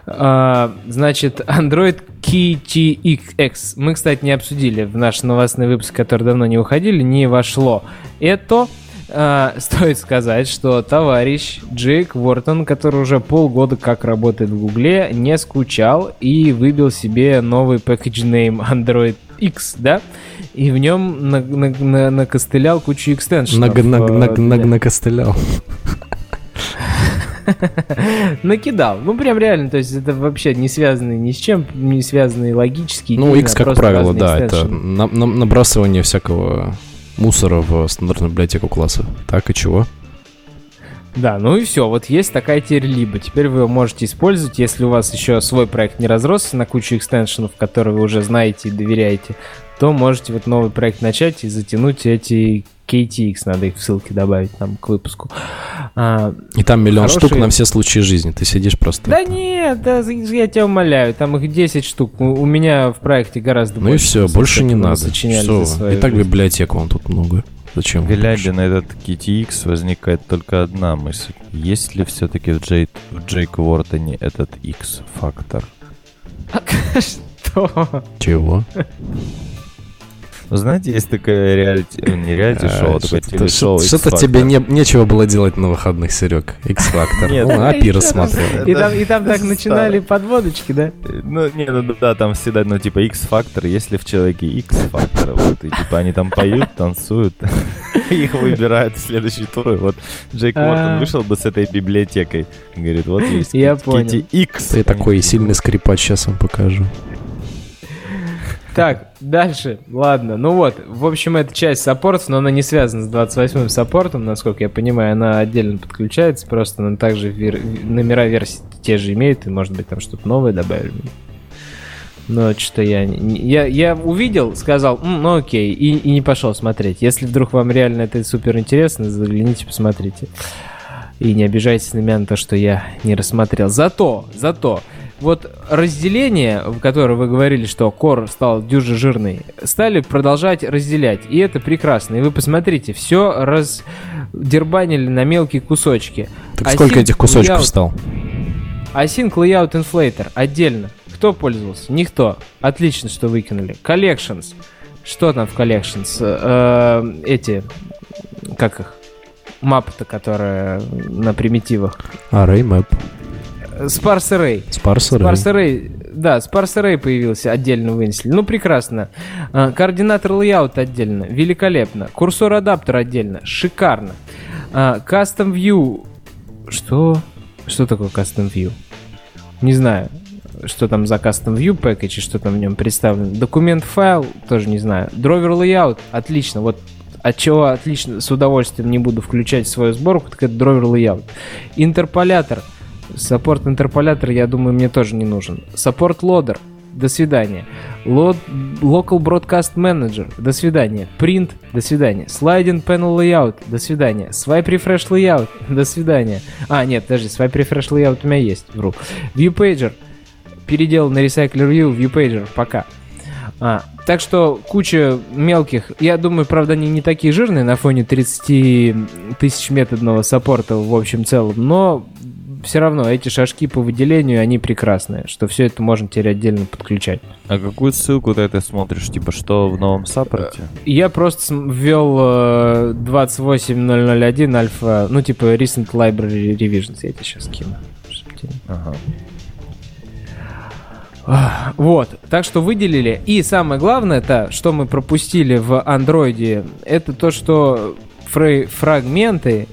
А, значит, Android KTX. Мы, кстати, не обсудили в наш новостный выпуск, который давно не уходили, не вошло. Это а, стоит сказать, что товарищ Джейк Вортон, который уже полгода как работает в Гугле, не скучал и выбил себе новый package name Android X, да? И в нем на, на, на, накостылял кучу экстеншенов. Наг, наг, наг, наг, накостылял. Накидал. Ну, прям реально, то есть это вообще не связанные ни с чем, не связанные логически. Ну, X, как правило, да, это на, на, набрасывание всякого мусора в стандартную библиотеку класса. Так и чего? Да, ну и все. Вот есть такая теперь либо. Теперь вы ее можете использовать, если у вас еще свой проект не разросся на кучу экстеншенов, которые вы уже знаете и доверяете, то можете вот новый проект начать и затянуть эти KTX, надо их в ссылке добавить нам к выпуску. А, и там миллион хорошие... штук на все случаи жизни, ты сидишь просто... Да нет, да, я тебя умоляю, там их 10 штук, у, меня в проекте гораздо ну больше. Ну и все, больше не надо. Что? И так библиотеку он тут много. Зачем? Глядя на этот KTX, возникает только одна мысль. Есть ли все-таки в, Джей... в Джейк Уортоне этот X-фактор? Что? Чего? Вы знаете, есть такое реалити... Ну, не реалити-шоу, а такое телешоу Что-то тебе не, нечего было делать на выходных, Серег. X-Factor. Нет, ну, API рассмотрел. И там, и там так начинали подводочки, да? Ну, не, ну да, там всегда, ну, типа, X-Factor, если в человеке X-Factor, вот, и типа они там поют, танцуют, их выбирают в следующий тур, и вот Джейк Мортон а. вышел бы с этой библиотекой, говорит, вот есть Я понял. X. Ты такой сильный скрипач, сейчас вам покажу. Так, дальше. Ладно. Ну вот, в общем, это часть саппортов, но она не связана с 28-м саппортом, насколько я понимаю. Она отдельно подключается, просто она также вер... номера версии те же имеет, и, может быть, там что-то новое добавили. Но что-то я, я... Я увидел, сказал, ну окей, и, и не пошел смотреть. Если вдруг вам реально это супер интересно, загляните, посмотрите. И не обижайтесь на меня на то, что я не рассмотрел. Зато, зато, вот разделение, в которое вы говорили, что кор стал дюже жирный, стали продолжать разделять. И это прекрасно. И вы посмотрите, все раздербанили на мелкие кусочки. Так сколько Async этих кусочков layout- стал? Async Layout Inflator отдельно. Кто пользовался? Никто. Отлично, что выкинули. Collections. Что там в Collections? Э, эти, как их? Мапы-то, которые на примитивах. Array Map. Sparse Array. Sparse Sparse Array. Да, Sparse Array появился, отдельно вынесли. Ну, прекрасно. А, Координатор layout отдельно, великолепно. Курсор адаптер отдельно, шикарно. А, Custom View, что? Что такое Custom View? Не знаю, что там за Custom View package и что там в нем представлено. Document File, тоже не знаю. Drawer Layout, отлично. Вот от чего отлично, с удовольствием не буду включать в свою сборку, так это Drawer Layout. Interpolator, Support Interpolator, я думаю, мне тоже не нужен. Support Loader. До свидания. Лок... Local Broadcast Manager. До свидания. Print. До свидания. Sliding Panel Layout. До свидания. Swipe Refresh Layout. До свидания. А, нет, подожди. Swipe Refresh Layout у меня есть. Вру. ViewPager. Переделал на Recycler View. ViewPager. Пока. А, так что куча мелких, я думаю, правда, они не такие жирные на фоне 30 тысяч методного саппорта в общем целом, но все равно эти шажки по выделению, они прекрасные, что все это можно теперь отдельно подключать. А какую ссылку ты это смотришь? Типа, что в новом саппорте? Я просто ввел э, 28001 альфа, ну типа Recent Library Revisions, я тебе сейчас тебе- Ага. Вот, так что выделили. И самое главное, то, что мы пропустили в андроиде, это то, что фрагменты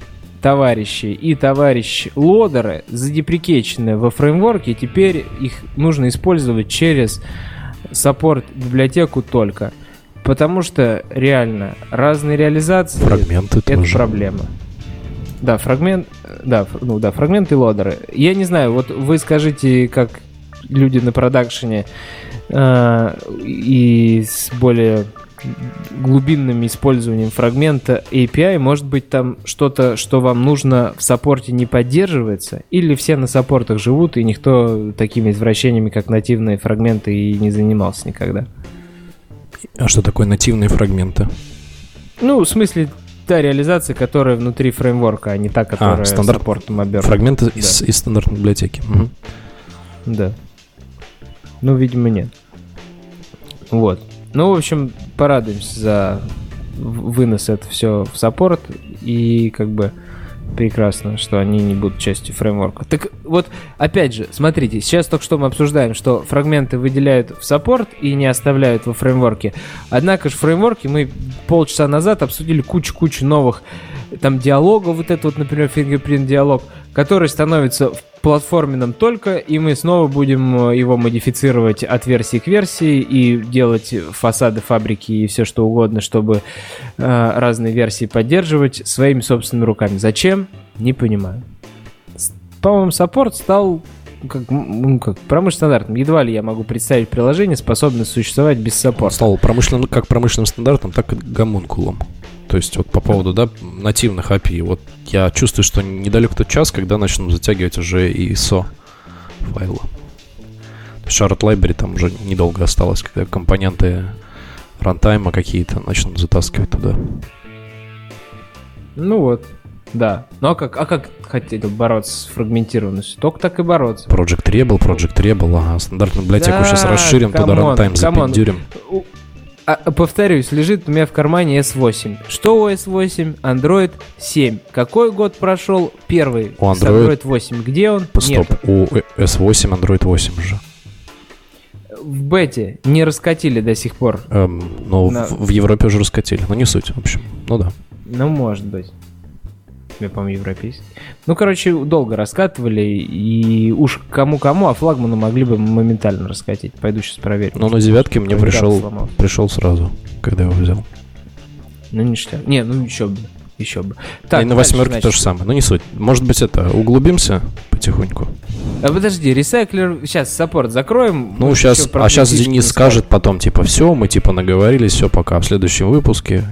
товарищи и товарищ лодеры задеприкечены во фреймворке, теперь их нужно использовать через саппорт библиотеку только. Потому что реально разные реализации Фрагменты это тоже. проблема. Да, фрагмент, да, ну да, фрагменты и лодеры. Я не знаю, вот вы скажите, как люди на продакшене э, и с более глубинным использованием фрагмента API, может быть там что-то, что вам нужно в саппорте не поддерживается, или все на саппортах живут, и никто такими извращениями, как нативные фрагменты, и не занимался никогда. А что такое нативные фрагменты? Ну, в смысле, та реализация, которая внутри framework а, а не та, которая стандарт- support ом обернута. Фрагменты из, из стандартной библиотеки. Мгм. Да. Ну, видимо, нет. Вот. Ну, в общем, порадуемся за вынос это все в support. И как бы прекрасно, что они не будут частью framework а. Так вот, опять же, смотрите, сейчас только что мы обсуждаем, что фрагменты выделяют в support и не оставляют во framework е. Однако же в фреймворке мы полчаса назад обсудили кучу-кучу новых там диалогов, вот это вот, например, fingerprint диалог, который становится в платформенном только, и мы снова будем э, его модифицировать от версии к версии и делать фасады фабрики и все что угодно, чтобы э, разные версии поддерживать своими собственными руками. Зачем? Не понимаю. По-моему, саппорт стал как, ну, как промышленным стандартом. Едва ли я могу представить приложение, способное существовать без саппорта. стал промышленным, как промышленным стандартом, так и гомункулом. То есть вот по поводу, да, нативных API, вот я чувствую, что недалек тот час, когда начнут затягивать уже и ISO файлы. То есть Shard Library там уже недолго осталось, когда компоненты рантайма какие-то начнут затаскивать туда. Ну вот, да. Ну а как, а как хотели бороться с фрагментированностью? Только так и бороться. Project Rebel, Project Rebel, ага, стандартную библиотеку Да, сейчас расширим, туда рантайм запендюрим. А, повторюсь, лежит у меня в кармане S8. Что у S8? Android 7. Какой год прошел? Первый. У с Android- Android 8. Где он? Стоп, Нет. у S8 Android 8 же. В бете не раскатили до сих пор. Эм, ну, На- в, в Европе уже раскатили, но не суть, в общем. Ну да. Ну, может быть. Я, по-моему, европейский. Ну, короче, долго раскатывали, и уж кому-кому, а флагману могли бы моментально раскатить. Пойду сейчас проверю. Но на девятке мне пришел, сломался. пришел сразу, когда я его взял. Ну, ништяк. Не, ну еще бы. Еще бы. и на дальше, восьмерке значит. то же самое. Ну не суть. Может быть, это углубимся потихоньку. А подожди, ресайклер... Сейчас саппорт закроем. Ну, сейчас, а сейчас Денис скажет потом, типа, все, мы типа наговорились, все, пока, в следующем выпуске.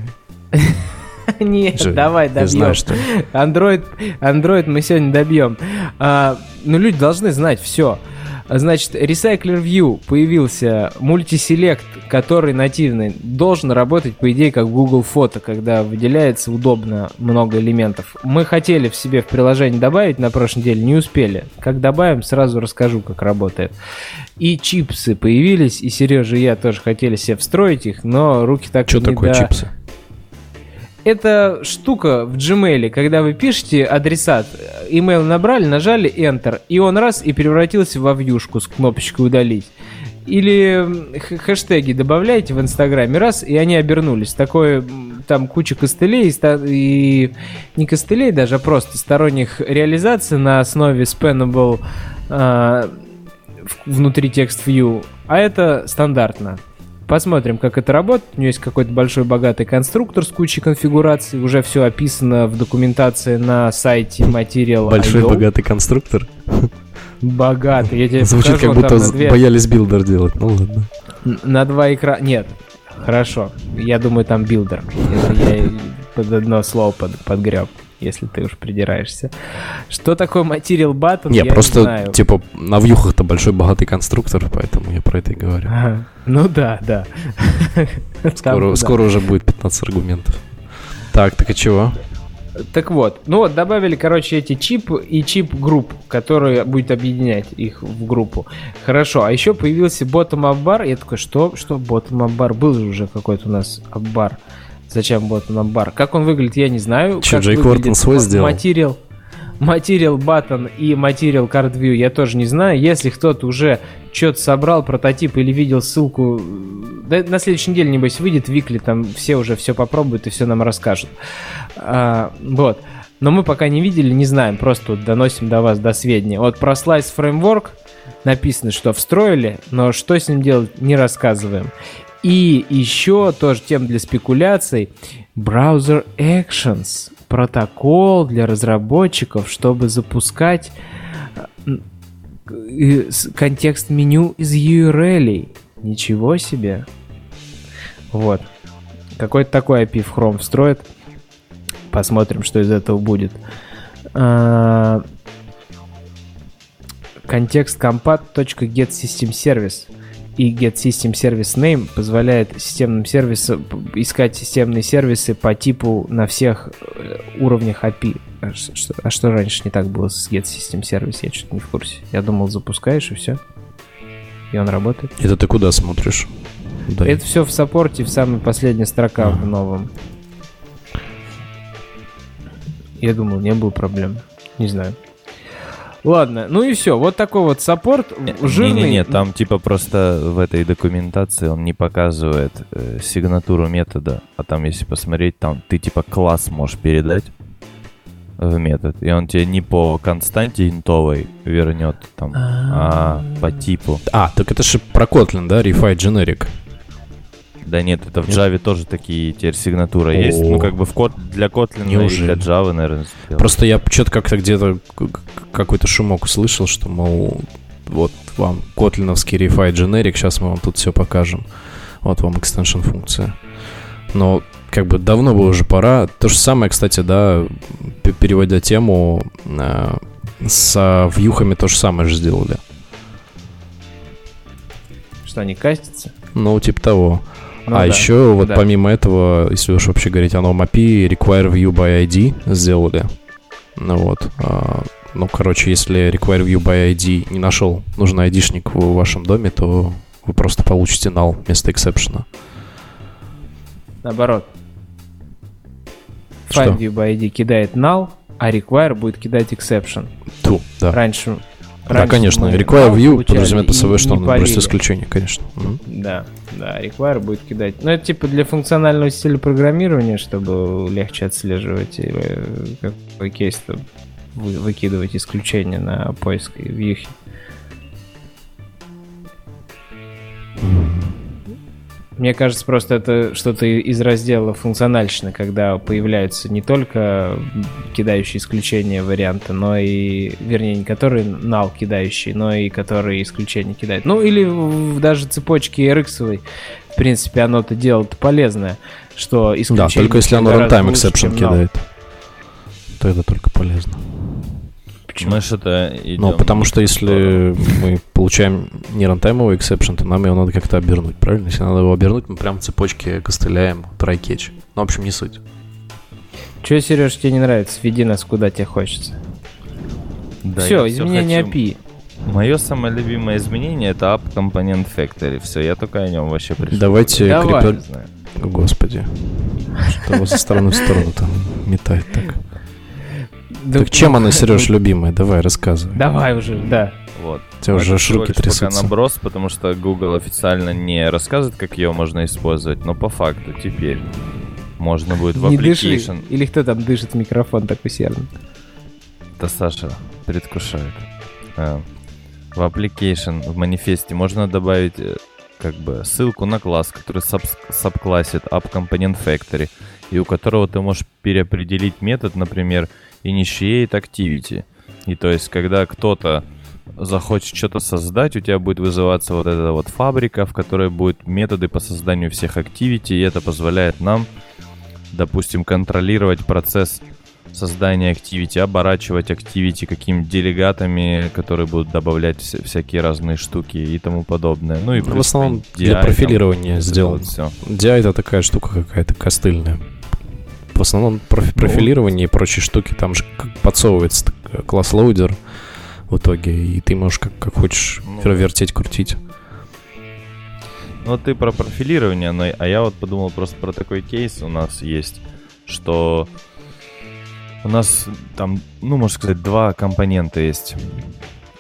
Нет, Же, давай Я знаю, добьем. что... Android, Android мы сегодня добьем. А, ну, люди должны знать все. Значит, Recycler View появился мультиселект, который нативный, должен работать, по идее, как Google Фото, когда выделяется удобно много элементов. Мы хотели в себе в приложение добавить на прошлой неделе, не успели. Как добавим, сразу расскажу, как работает. И чипсы появились, и Сережа и я тоже хотели себе встроить их, но руки так Что и не такое до- чипсы? Это штука в Gmail, когда вы пишете адресат, email набрали, нажали Enter, и он раз и превратился во вьюшку с кнопочкой удалить. Или хэштеги добавляете в Инстаграме, раз, и они обернулись. Такое, там куча костылей, и, и не костылей даже, а просто сторонних реализаций на основе Spannable в- внутри текст view, а это стандартно. Посмотрим, как это работает. У нее есть какой-то большой богатый конструктор с кучей конфигураций. Уже все описано в документации на сайте Material. Большой богатый конструктор. Богатый. Я тебе Звучит, покажу, как будто две- боялись builder делать. Ну ладно. на два экрана. Нет, хорошо. Я думаю, там builder. Это я под одно слово под, подгреб, если ты уж придираешься. Что такое Material Button, Не, я просто, не знаю. типа, на вьюхах-то большой богатый конструктор, поэтому я про это и говорю. Ага. Ну да, да. Там, Скоро, да. скоро уже будет 15 аргументов. Так, так и чего? Так вот, ну вот добавили, короче, эти чип и чип групп, который будет объединять их в группу. Хорошо, а еще появился bottom-up бар. Я такой, что? Что bottom-up бар? Был же уже какой-то у нас бар. Зачем bottom-up бар? Как он выглядит, я не знаю. Джейк выглядит Уортон свой сделал? Материал, материал button и материал card view я тоже не знаю. Если кто-то уже что-то собрал, прототип или видел ссылку, да, на следующей неделе, небось, выйдет Викли, там все уже все попробуют и все нам расскажут. А, вот. Но мы пока не видели, не знаем, просто вот доносим до вас до сведения. Вот про Slice Framework написано, что встроили, но что с ним делать, не рассказываем. И еще тоже тем для спекуляций. Browser Actions. Протокол для разработчиков, чтобы запускать э, контекст меню из URL. Ничего себе. Вот. Какой-то такой API в Chrome встроит. Посмотрим, что из этого будет. А, Контекст compat.getSystemService и getSystemServiceName позволяет системным сервисам искать системные сервисы по типу на всех э, уровнях API. А что, а что раньше не так было с getSystemService? Я что-то не в курсе. Я думал, запускаешь и все. И он работает. Это ты куда смотришь? Да. Это все в саппорте, в самой последней строка в Ага. новом. Я думал, не было проблем. Не знаю. Ладно, ну и все. Вот такой вот саппорт. Жирный. Не-не-не, там типа просто в этой документации он не показывает э, сигнатуру метода, а там если посмотреть, там ты типа класс можешь передать в метод, и он тебе не по константе интовой вернет там, а по типу. А, так это же про Kotlin, да? Refi Generic. Да нет, это в Java тоже такие теперь сигнатура есть. Ну, как бы в код для Kotlin и Неужели? для Java, наверное, сделано. Просто я что-то как-то где-то какой-то шумок услышал, что, мол, вот вам котлиновский Refi Generic, сейчас мы вам тут все покажем. Вот вам экстеншн функция. Но как бы давно бы уже пора. То же самое, кстати, да, переводя тему, э, с вьюхами то же самое же сделали. Что они кастятся? Ну, типа того. Ну а да. еще вот Да. помимо этого, если уж вообще говорить о новом API, Require View by ID сделали. Ну вот. а, ну, короче, если Require View by ID не нашел нужный айдишник в вашем доме, то вы просто получите null вместо эксепшена. Наоборот. Find view by ID кидает null, а require будет кидать exception. Ту, да. Раньше. Да, конечно. Require View подразумевает под и собой, что он парили. исключение, конечно. Да, да, require будет кидать. Ну, это типа для функционального стиля программирования, чтобы легче отслеживать, э, какой кейс там вы- выкидывать исключения на поиск и вьюхи. Мне кажется, просто это что-то из раздела функциональщины, когда появляются не только кидающие исключения варианты, но и, вернее, не которые null кидающие, но и которые исключения кидают. Ну, или даже цепочки RX, в принципе, оно-то дело-то полезное. что Да, исключение только если оно runtime exception null. кидает. То это только полезно. Почему? Мы что-то идем... Ну, потому что если мы получаем не рантаймовый exception, то нам его надо как-то обернуть, правильно? Если надо его обернуть, мы прям в цепочке костыляем try catch. Ну, в общем, не суть. Че, Сереж, тебе не нравится? Веди нас куда тебе хочется. Да, все, изменение хочу- API. Мое самое любимое изменение это App Component Factory. Все, я только о нем вообще пришел. Давайте Давай. крипер-. Господи. Что его со стороны в сторону там метает так. Да Так чем ну, она, Сереж, любимая? Давай, рассказывай. Давай уже, да. Вот. У тебя уже руки лишь пока трясутся. наброс, потому что Google официально не рассказывает, как ее можно использовать, но по факту теперь можно будет в Не дыши. application. Или кто там дышит в микрофон так усердно? Это Саша предвкушает. А, в application, в манифесте можно добавить э, как бы ссылку на класс, который сабс- сабклассит App Component Factory, и у которого ты можешь переопределить метод, например, initiate activity. И то есть, когда кто-то захочет что-то создать, у тебя будет вызываться вот эта вот фабрика, в которой будут методы по созданию всех activity, и это позволяет нам, допустим, контролировать процесс создания activity, оборачивать activity какими делегатами, которые будут добавлять вся- всякие разные штуки и тому подобное. Ну и В основном DI для там, профилирования это сделано. вот. DI это такая штука какая-то костыльная. В основном профи- профилирование и прочие штуки, там же подсовывается так, class loader в итоге, и ты можешь как, как хочешь Ну. вертеть, крутить. Ну, ты про профилирование, но, а я вот подумал просто про такой кейс у нас есть, что у нас там, ну, можно сказать, два компонента есть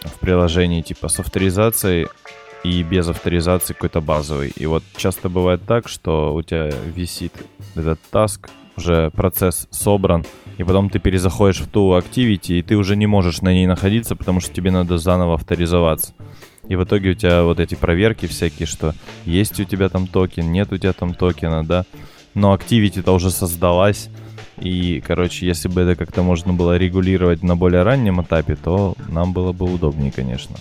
в приложении, типа с авторизацией и без авторизации какой-то базовый. И вот часто бывает так, что у тебя висит этот task, уже процесс собран, и потом ты перезаходишь в ту activity, и ты уже не можешь на ней находиться, потому что тебе надо заново авторизоваться. И в итоге у тебя вот эти проверки всякие, что есть у тебя там токен, нет у тебя там токена, да. Но activity-то уже создалась. И, короче, если бы это как-то можно было регулировать на более раннем этапе, то нам было бы удобнее, конечно.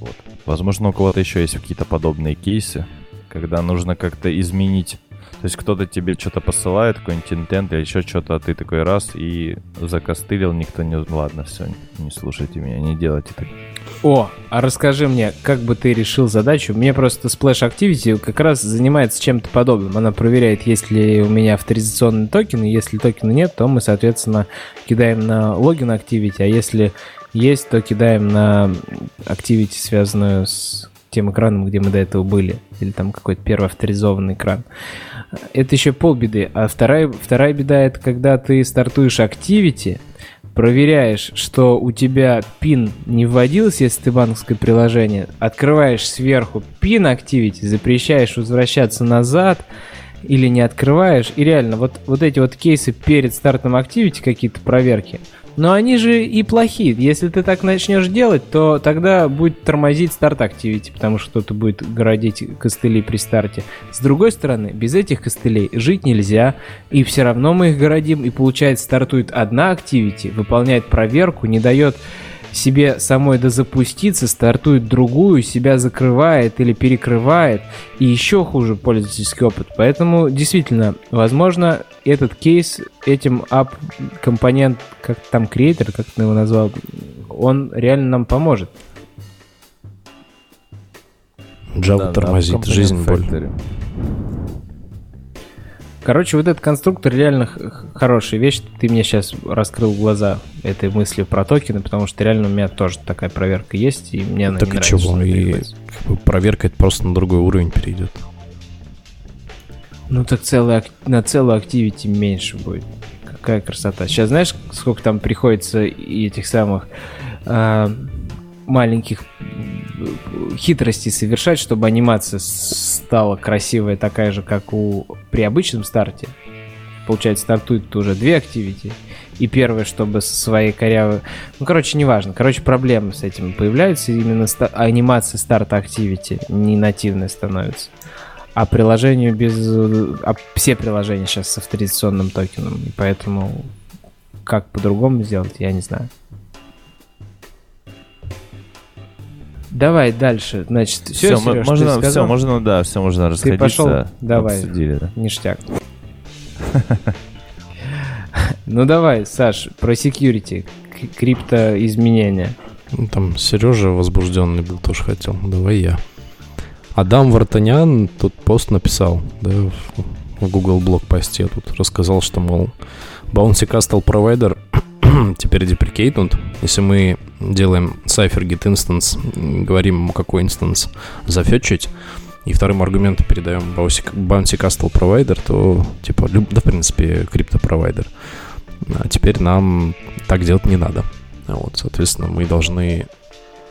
Вот. Возможно, у кого-то еще есть какие-то подобные кейсы, когда нужно как-то изменить. То есть кто-то тебе что-то посылает, какой-нибудь интент или еще что-то, а ты такой раз и закостылил, никто не... Ладно, все, не слушайте меня, не делайте так. О, а расскажи мне, как бы ты решил задачу? Мне просто Splash Activity как раз занимается чем-то подобным. Она проверяет, есть ли у меня авторизационный токен, и если токена нет, то мы, соответственно, кидаем на логин Activity, а если есть, то кидаем на Activity, связанную с тем экраном, где мы до этого были, или там какой-то первый авторизованный экран. Это еще полбеды. А вторая, вторая беда это когда ты стартуешь Activity, проверяешь, что у тебя пин не вводился, если ты банковское приложение, открываешь сверху пин Activity, запрещаешь возвращаться назад или не открываешь. И реально, вот, вот эти вот кейсы перед стартом Activity, какие-то проверки, но они же и плохие. Если ты так начнешь делать, то тогда будет тормозить старт Activity, потому что кто-то будет городить костыли при старте. С другой стороны, без этих костылей жить нельзя, и все равно мы их городим, и получается стартует одна Activity, выполняет проверку, не дает себе самой дозапуститься, стартует другую, себя закрывает или перекрывает, и еще хуже пользовательский опыт. Поэтому, действительно, возможно, этот кейс этим app компонент, как там креатор, как ты его назвал, он реально нам поможет. Java Да, тормозит, жизнь боль. Короче, вот этот конструктор реально хорошая вещь. Ты мне сейчас раскрыл глаза этой мысли про токены, потому что реально у меня тоже такая проверка есть, и мне она Так не и нравится. чего? И проверка это просто на другой уровень перейдет. Ну так целый, на целую активити меньше будет. Какая красота. Сейчас знаешь, сколько там приходится этих самых а, маленьких м, хитростей совершать, чтобы анимация стала красивая, такая же, как у при обычном старте. Получается, стартует уже две активити. И первое, чтобы со своей корявой... Ну, короче, неважно. Короче, проблемы с этим появляются. Именно ста- анимация старта активити не нативная становится. А приложению без... А все приложения сейчас с авторизационным токеном. И поэтому как по-другому сделать, я не знаю. Давай дальше. Значит, все, Все, можно, все, можно, да, все можно расходиться. пошел? Давай. Обсудили, да. Ништяк. Ну давай, Саш, про security, криптоизменения. Ну, там Сережа возбужденный был, тоже хотел. Давай я. Адам Вартанян тут пост написал, да, в Google блог посте тут рассказал, что, мол, Bouncy Castle Provider теперь деприкейтнут. Если мы делаем cipher get instance, говорим ему, какой инстанс зафетчить, и вторым аргументом передаем Bouncy Castle Provider, то, типа, да, в принципе, криптопровайдер. А теперь нам так делать не надо. Вот, соответственно, мы должны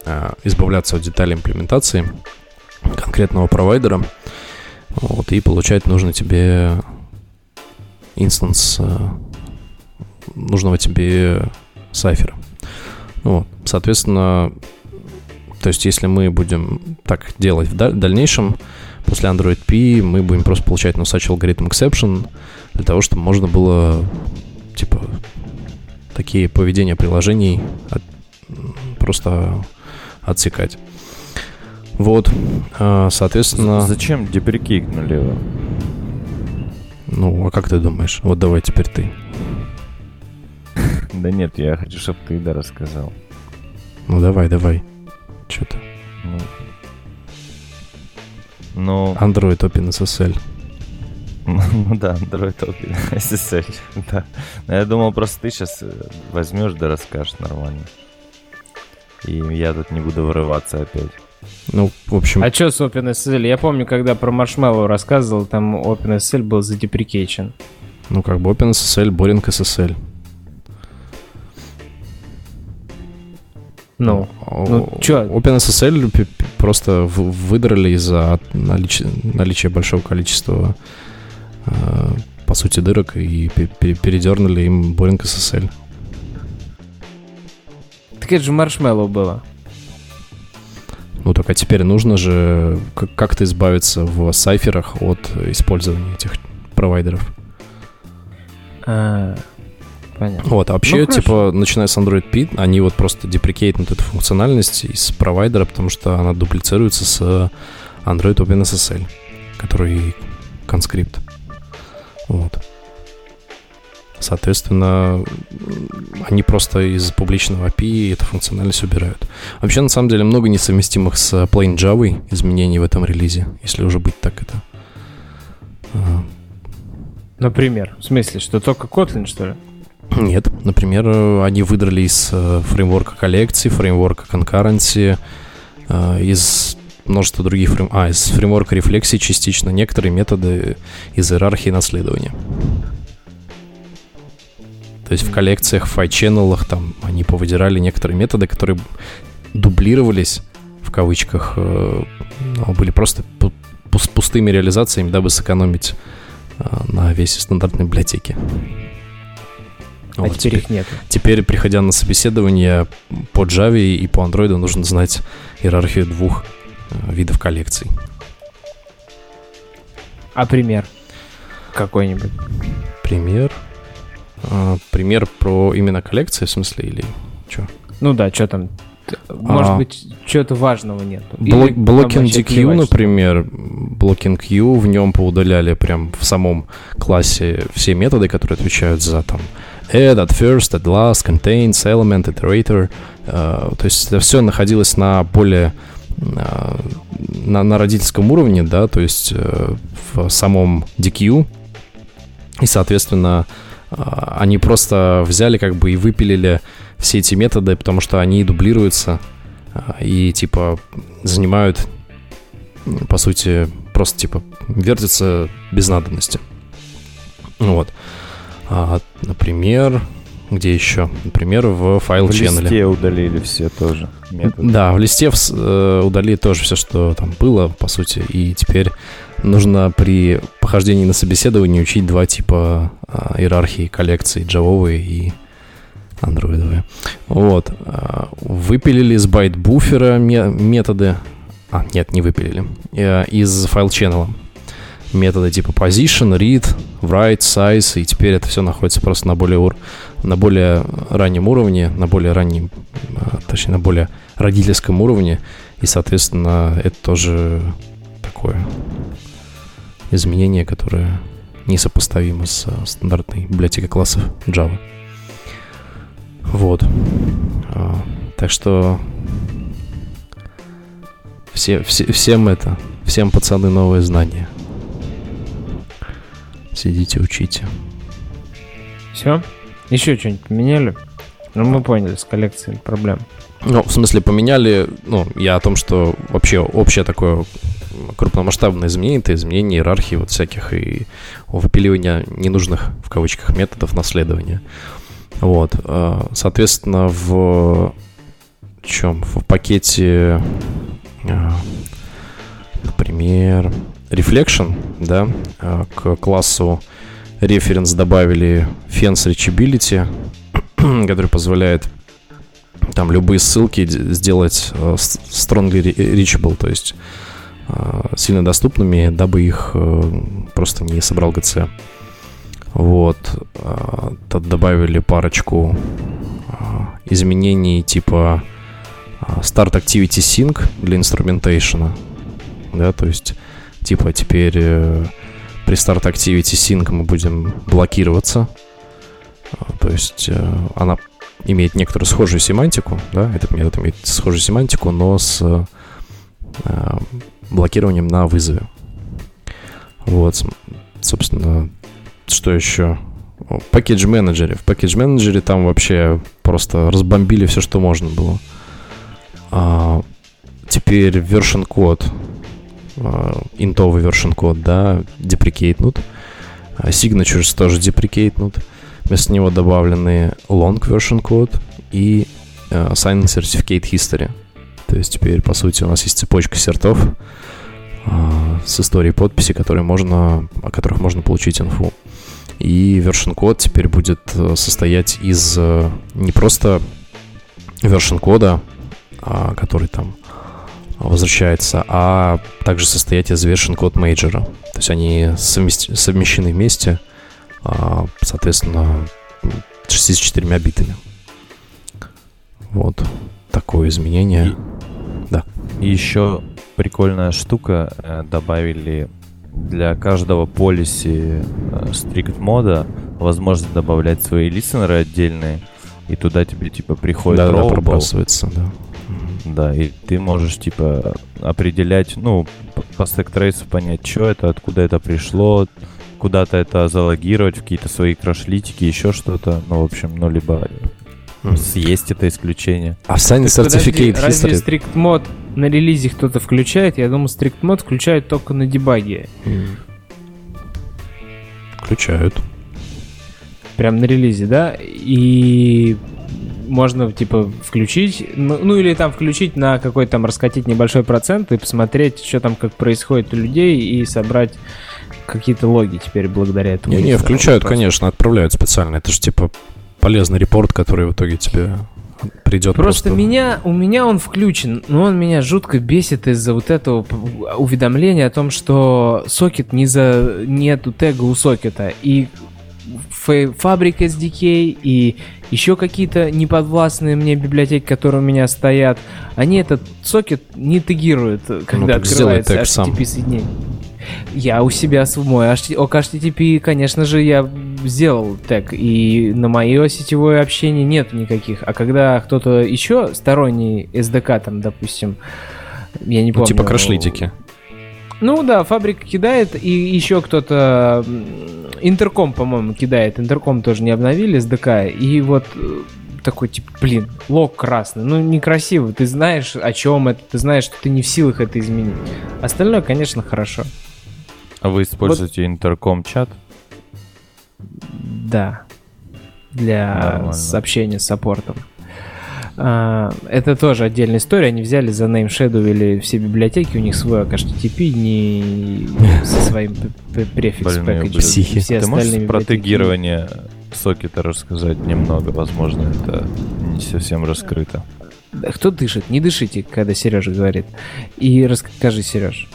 а, избавляться от деталей имплементации конкретного провайдера, вот, и получать нужно тебе инстанс а, нужного тебе сайфера. Вот, соответственно, то есть если мы будем так делать в дальнейшем, после Android P мы будем просто получать nonsuch алгоритм exception для того, чтобы можно было типа такие поведения приложений от, просто отсекать. Вот, а, соответственно... Зачем деприкейкнули его? Ну, а как ты думаешь? Вот давай теперь ты. Да нет, я хочу, чтобы ты да рассказал. Ну давай, давай. Что то Ну, ну... Android OpenSSL. Ну да, Android Open SSL. Да. Но я думал, просто ты сейчас э, возьмешь да расскажешь нормально. И я тут не буду вырываться опять. Ну, в общем... А что с OpenSSL? Я помню, когда про Marshmallow рассказывал, там OpenSSL был за deprecation. Ну, как бы OpenSSL, Boring SSL. Ну, ну что? OpenSSL просто выдрали из-за наличия, наличия большого количества Э, по сути, дырок и передернули им Boring SSL. Так это же маршмеллоу было. Ну так а теперь нужно же как-то избавиться в сайферах от использования этих провайдеров. А, понятно. Вот, а вообще, ну, типа, начиная с Android P, они вот просто деприкейтнут эту функциональность из провайдера, потому что она дуплицируется с Android OpenSSL, который конскрипт. Вот. Соответственно, они просто из публичного API эту функциональность убирают. Вообще, на самом деле, много несовместимых с Plain Java изменений в этом релизе, если уже быть так это. Например? В смысле, что только Kotlin, что ли? Нет. Например, они выдрали из э, фреймворка коллекции, фреймворка concurrency, э, из множество других фрейм... А, из фреймворка рефлексии частично некоторые методы из иерархии наследования. То есть в коллекциях, в файченнелах там они повыдирали некоторые методы, которые дублировались, в кавычках, э, но были просто пустыми реализациями, дабы сэкономить э, на весе стандартной библиотеки. А вот теперь, теперь их нет. Теперь, приходя на собеседование по Java и по Android, нужно знать иерархию двух видов коллекций. А пример какой-нибудь? Пример? А, пример про именно коллекции, в смысле, или что? Ну да, что там? Может а, быть, чего-то важного нет. Blocking Deque, например, Blocking Queue, в нем поудаляли прям в самом классе все методы, которые отвечают за там add, at first, at last, contains, element, iterator. Uh, то есть это все находилось на более а, на, на родительском уровне, да, то есть э, в самом DQ, и, соответственно, а, они просто взяли как бы и выпилили все эти методы, потому что они дублируются а, и, типа, занимают, по сути, просто, типа, вертятся без надобности. Вот. А, например, где еще? Например, в File Channel. В листе удалили все тоже методы. Да, в листе э, удалили тоже все, что там было, по сути. И теперь нужно при похождении на собеседование учить два типа э, иерархии коллекций, джавовые и андроидовые. Вот. Э, выпилили из byte buffer а методы. А, нет, не выпилили. Э, из файл channel методы типа position, read, write, size, и теперь это все находится просто на более, ур... на более раннем уровне, на более раннем, а, точнее, на более родительском уровне, и, соответственно, это тоже такое изменение, которое несопоставимо с стандартной библиотекой классов Java. Вот. А, так что все, все, всем это, всем пацаны новые знания. Сидите, учите. Все? Еще что-нибудь поменяли? Ну, мы поняли, с коллекцией проблем. Ну, в смысле, поменяли, ну, я о том, что вообще общее такое крупномасштабное изменение, это изменение иерархии вот всяких и выпиливания ненужных, в кавычках, методов наследования. Вот, э, соответственно, в чем? В пакете, э, например, Reflection, да, э, к классу Reference добавили Fence Reachability, который позволяет там любые ссылки сделать uh, strongly reachable, то есть uh, сильно доступными, дабы их просто не собрал ГЦ. Вот. Тут добавили парочку изменений типа Start Activity Sync для инструментейшена. Да, то есть типа теперь э, при Start Activity Sync мы будем блокироваться. То есть э, она имеет некоторую схожую семантику, да, этот метод имеет схожую семантику, но с э, блокированием на вызове. Вот, собственно, что еще? Package менеджере. В Package менеджере там вообще просто разбомбили все, что можно было. А, теперь version код, интовый version код, да, деприкейтнут. А, signatures тоже деприкейтнут. Вместо него добавлены long version код и uh, sign certificate history. То есть теперь, по сути, у нас есть цепочка сертов uh, с историей подписи, которые можно, о которых можно получить инфу. И version код теперь будет э, состоять из э, не просто version кода, а, который там возвращается, а также состоять из version код мейджора. То есть они совмести- совмещены вместе, а, соответственно, 64 битами. Вот такое изменение. И, да. И еще прикольная штука э, добавили для каждого полиси э, strict мода возможность добавлять свои листенеры отдельные, и туда тебе типа приходит да, да, пробрасывается, да. Да, и ты можешь типа определять, ну, по стек-трейсу понять, что это, откуда это пришло, куда-то это залогировать в какие-то свои крашлитики, еще что-то, ну, в общем, ну, либо съесть это исключение. А в Sign Certificate Разве Strict мод на релизе кто-то включает? Я думаю, Strict мод включают только на дебаге. Включают. Прям на релизе, да? И можно, типа, включить, ну, ну или там включить на какой-то там раскатить небольшой процент и посмотреть, что там как происходит у людей и собрать какие-то логи теперь благодаря этому. Не-не, включают, конечно, отправляют специально. Это же типа полезный репорт, который в итоге тебе придет просто, просто меня у меня он включен но он меня жутко бесит из-за вот этого уведомления о том что сокет не за нету тега у сокета и фабрик SDK и еще какие-то неподвластные мне библиотеки, которые у меня стоят, они этот сокет не тегируют, когда ну, открывается HTTP соединение. Я у себя мой ок HTTP, конечно же, я сделал тег, и на мое сетевое общение нет никаких. А когда кто-то еще сторонний SDK, там, допустим, я не помню... Ну, типа крашлитики. Ну да, фабрика кидает, и еще кто-то... Интерком, по-моему, кидает. Интерком тоже не обновили, SDK. И вот э, такой, типа, блин, лог красный. Ну, некрасиво. Ты знаешь, о чем это, ты знаешь, что ты не в силах это изменить. Остальное, конечно, хорошо. А вы используете вот... интерком чат? Да. Для Нормально. сообщения с саппортом. А, это тоже отдельная история. Они взяли за Name Shadow или все библиотеки, у них свой HTTP, не со своим префикс пэкэджем. Все Ты можешь про тегирование сокета рассказать немного? Возможно, это не совсем раскрыто. Кто дышит? Не дышите, когда Сережа говорит. И расскажи, Сереж.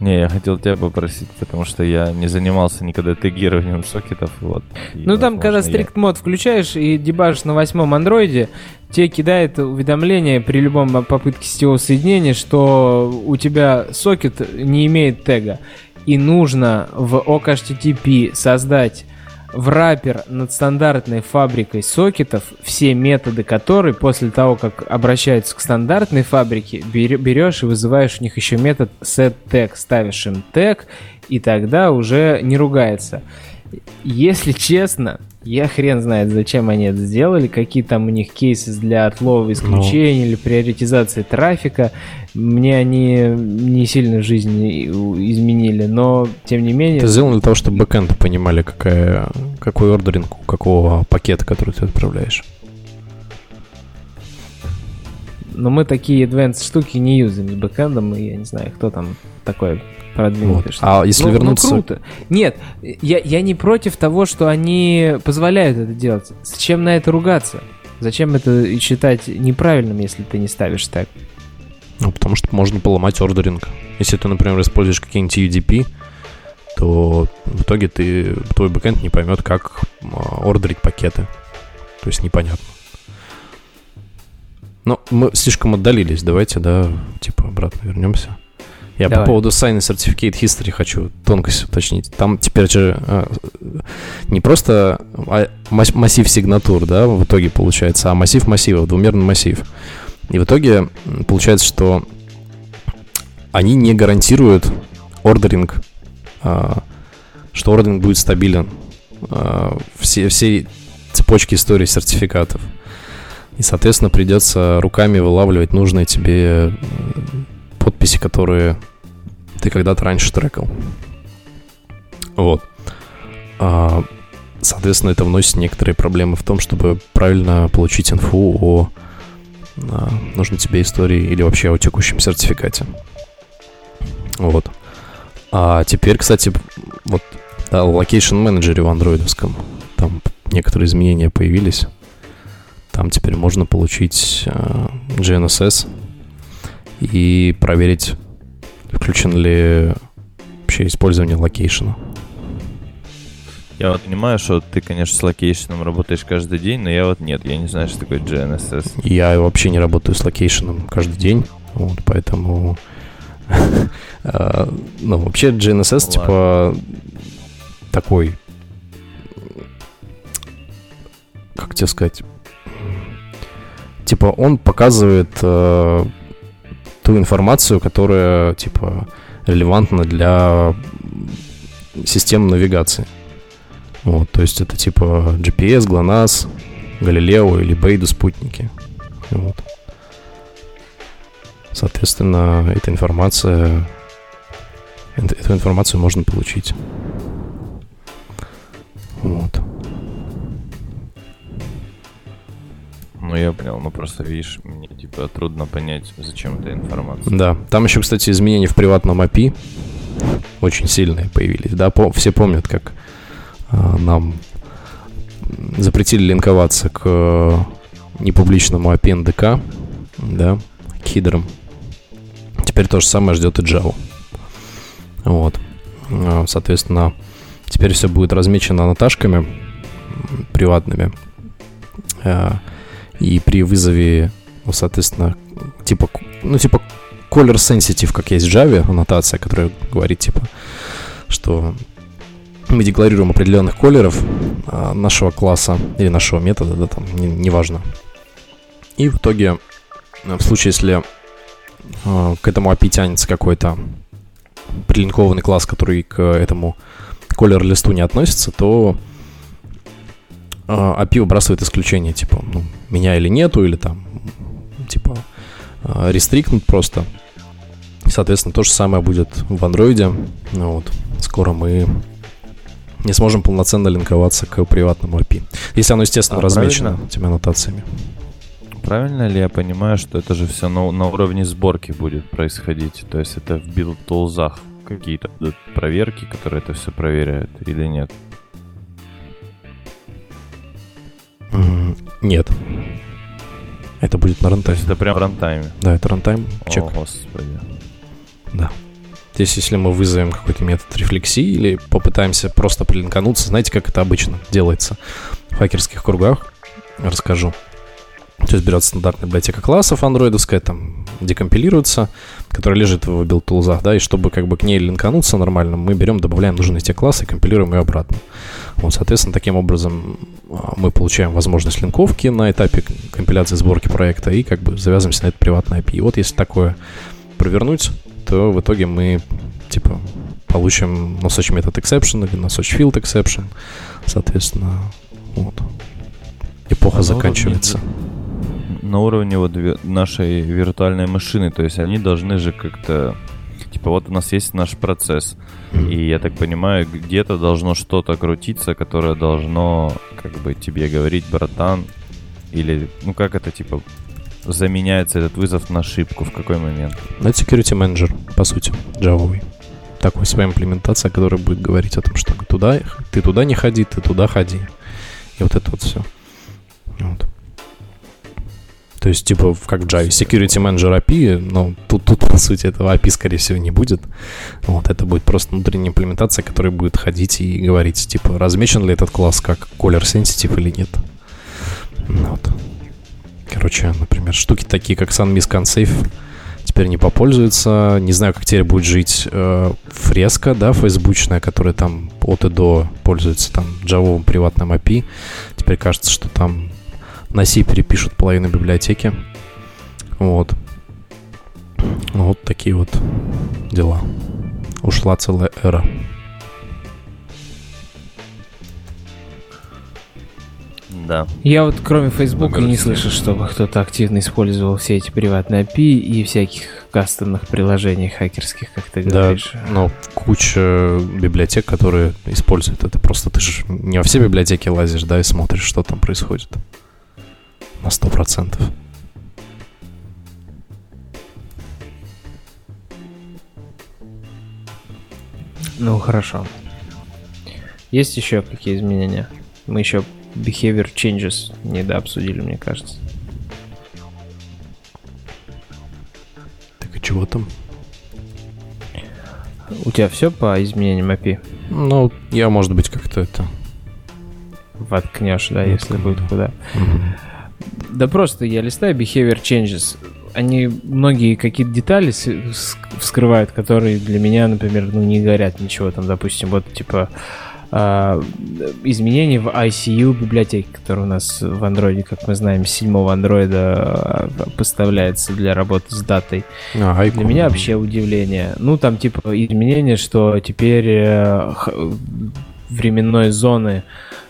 Не, я хотел тебя попросить, потому что я не занимался никогда тегированием сокетов. Вот, ну там, когда стрикт мод включаешь и дебажишь на восьмом андроиде, тебе кидает уведомление при любом попытке сетевого соединения, что у тебя сокет не имеет тега. и нужно в OKHTTP создать враппер над стандартной фабрикой сокетов, все методы которой после того, как обращаются к стандартной фабрике, берешь и вызываешь у них еще метод setTag, ставишь им тег, и тогда уже не ругается. Если честно, я хрен знает, зачем они это сделали, какие там у них кейсы для отлова исключений ну. или приоритизации трафика. Мне они не сильно жизнь изменили, но тем не менее... Это сделано для того, чтобы бэкэнды понимали, какая, какой ордеринг у какого пакета, который ты отправляешь. Но мы такие advanced штуки не юзаем с бэкэндом, и я не знаю, кто там такой продвинутый. Вот. А если ну, ну вернуться... Ну, круто. Нет, я, я не против того, что они позволяют это делать. Зачем на это ругаться? Зачем это считать неправильным, если ты не ставишь так? Ну, потому что можно поломать ордеринг. Если ты, например, используешь какие-нибудь UDP, то в итоге ты, твой бэкэнд не поймет, как а, ордерить пакеты. То есть непонятно. Но мы слишком отдалились. Давайте, да, типа обратно вернемся. Я Давай. по поводу Sign Certificate History хочу тонкость уточнить. Там теперь же а, не просто а, массив сигнатур, да, в итоге получается, а массив массивов, двумерный массив. И в итоге получается, что они не гарантируют ордеринг, а, что ордеринг будет стабилен. А, все, все цепочки истории сертификатов. И, соответственно, придется руками вылавливать нужные тебе подписи, которые ты когда-то раньше трекал. Вот. А, соответственно, это вносит некоторые проблемы в том, чтобы правильно получить инфу о, о нужной тебе истории или вообще о текущем сертификате. Вот. А теперь, кстати, вот да, Location Manager в андроидовском, там некоторые изменения появились. Там теперь можно получить э, GNSS и проверить, включен ли вообще использование location а. Я вот понимаю, что ты, конечно, с location ом работаешь каждый день, но я вот нет, я не знаю, что такое GNSS. Я вообще не работаю с location ом каждый день, вот, поэтому... А, ну, вообще GNSS, типа, такой... Как тебе сказать? Типа, он показывает э, ту информацию, которая, типа, релевантна для систем навигации. Вот, то есть это типа GPS, GLONASS, Галилео или Бейду спутники. Вот. Соответственно, эта информация, эту информацию можно получить. Вот. Ну, я понял, ну просто, видишь, мне, типа, трудно понять, зачем эта информация. Да, там еще, кстати, изменения в приватном API очень сильные появились, да, по, все помнят, как э, нам запретили линковаться к э, непубличному API NDK, да, к хидрам. Теперь то же самое ждет и Java. Вот. А, соответственно, теперь все будет размечено наташками приватными. А, и при вызове, ну, соответственно, типа, ну, типа color sensitive, как есть в Java, аннотация, которая говорит, типа, что мы декларируем определенных колеров а, нашего класса или нашего метода, да, там, не, неважно. И в итоге, в случае, если а, к этому API тянется какой-то прилинкованный класс, который к этому колер-листу не относится, то API а выбрасывает исключение, типа, ну, меня или нету, или там, типа, рестрикнут просто. И, соответственно, то же самое будет в андроиде. Ну, вот. Скоро мы не сможем полноценно линковаться к приватному API. Если оно, естественно, а, размечено правильно? этими аннотациями. Правильно ли я понимаю, что это же все на, на уровне сборки будет происходить? То есть это в билд-тулзах какие-то проверки, которые это все проверяют или нет? Нет. Это будет на runtime е. Это прям runtime е? Да, это runtime check. О, господи. Да. Здесь, если мы вызовем какой-то метод рефлексии или попытаемся просто при link ануться, знаете, как это обычно делается в хакерских кругах? Расскажу. То есть берется стандартная библиотека классов андроидовская, там декомпилируется, которая лежит в build tools ах, да, и чтобы как бы к ней link ануться нормально, мы берем, добавляем нужные те классы и компилируем ее обратно. Вот, соответственно, таким образом а, мы получаем возможность линковки на этапе компиляции сборки проекта и как бы завязываемся на это приватное API. И вот если такое провернуть, то в итоге мы типа получим носочь метод exception или носочь field exception, соответственно, вот. Эпоха А заканчивается. На уровне вот нашей виртуальной машины, то есть они должны же как-то... Типа вот у нас есть наш процесс, и я так понимаю, где-то должно что-то крутиться, которое должно как бы тебе говорить, братан, или, ну как это, типа, заменяется этот вызов на ошибку, в какой момент? Ну, Это security manager, по сути, Java. Такой своя имплементация, которая будет говорить о том, что туда, ты туда не ходи, ты туда ходи. И вот это вот все. Вот. То есть, типа, как в Java, security manager API, но тут, тут, по сути, этого API, скорее всего, не будет. Вот, это будет просто внутренняя имплементация, которая будет ходить и говорить, типа, размечен ли этот класс как color sensitive или нет. Ну Вот. Короче, например, штуки такие, как SunMiss ConSafe, теперь не попользуются. Не знаю, как теперь будет жить э, фреска, да, фейсбучная, которая там от и до пользуется там джавовым приватным API. Теперь кажется, что там на C перепишут половину библиотеки. Вот. Вот такие вот дела. Ушла целая эра. Да. Я вот кроме Фейсбука не слышу, чтобы кто-то активно использовал все эти приватные API и всяких кастомных приложений хакерских, как ты Да, говоришь. ну, куча библиотек, которые используют это. Просто ты же не во все библиотеки лазишь, да, и смотришь, что там происходит. На сто процентов. Ну, хорошо. Есть еще какие изменения? Мы еще behavior changes не дообсудили, мне кажется. Так и чего там? У тебя все по изменениям API? Ну, я, может быть, как-то это... Воткнешь, да, если Воткну, будет да. куда. Мгм. Да просто я листаю behavior changes. Они многие какие-то детали вскрывают, которые для меня, например, ну, не говорят ничего. Там, допустим, вот типа а, изменения в ICU библиотеке, которая у нас в андроиде, как мы знаем, с седьмого андроида поставляется для работы с датой. А, Для Icon, меня вообще удивление. Ну, там типа изменение, что теперь э, временной зоны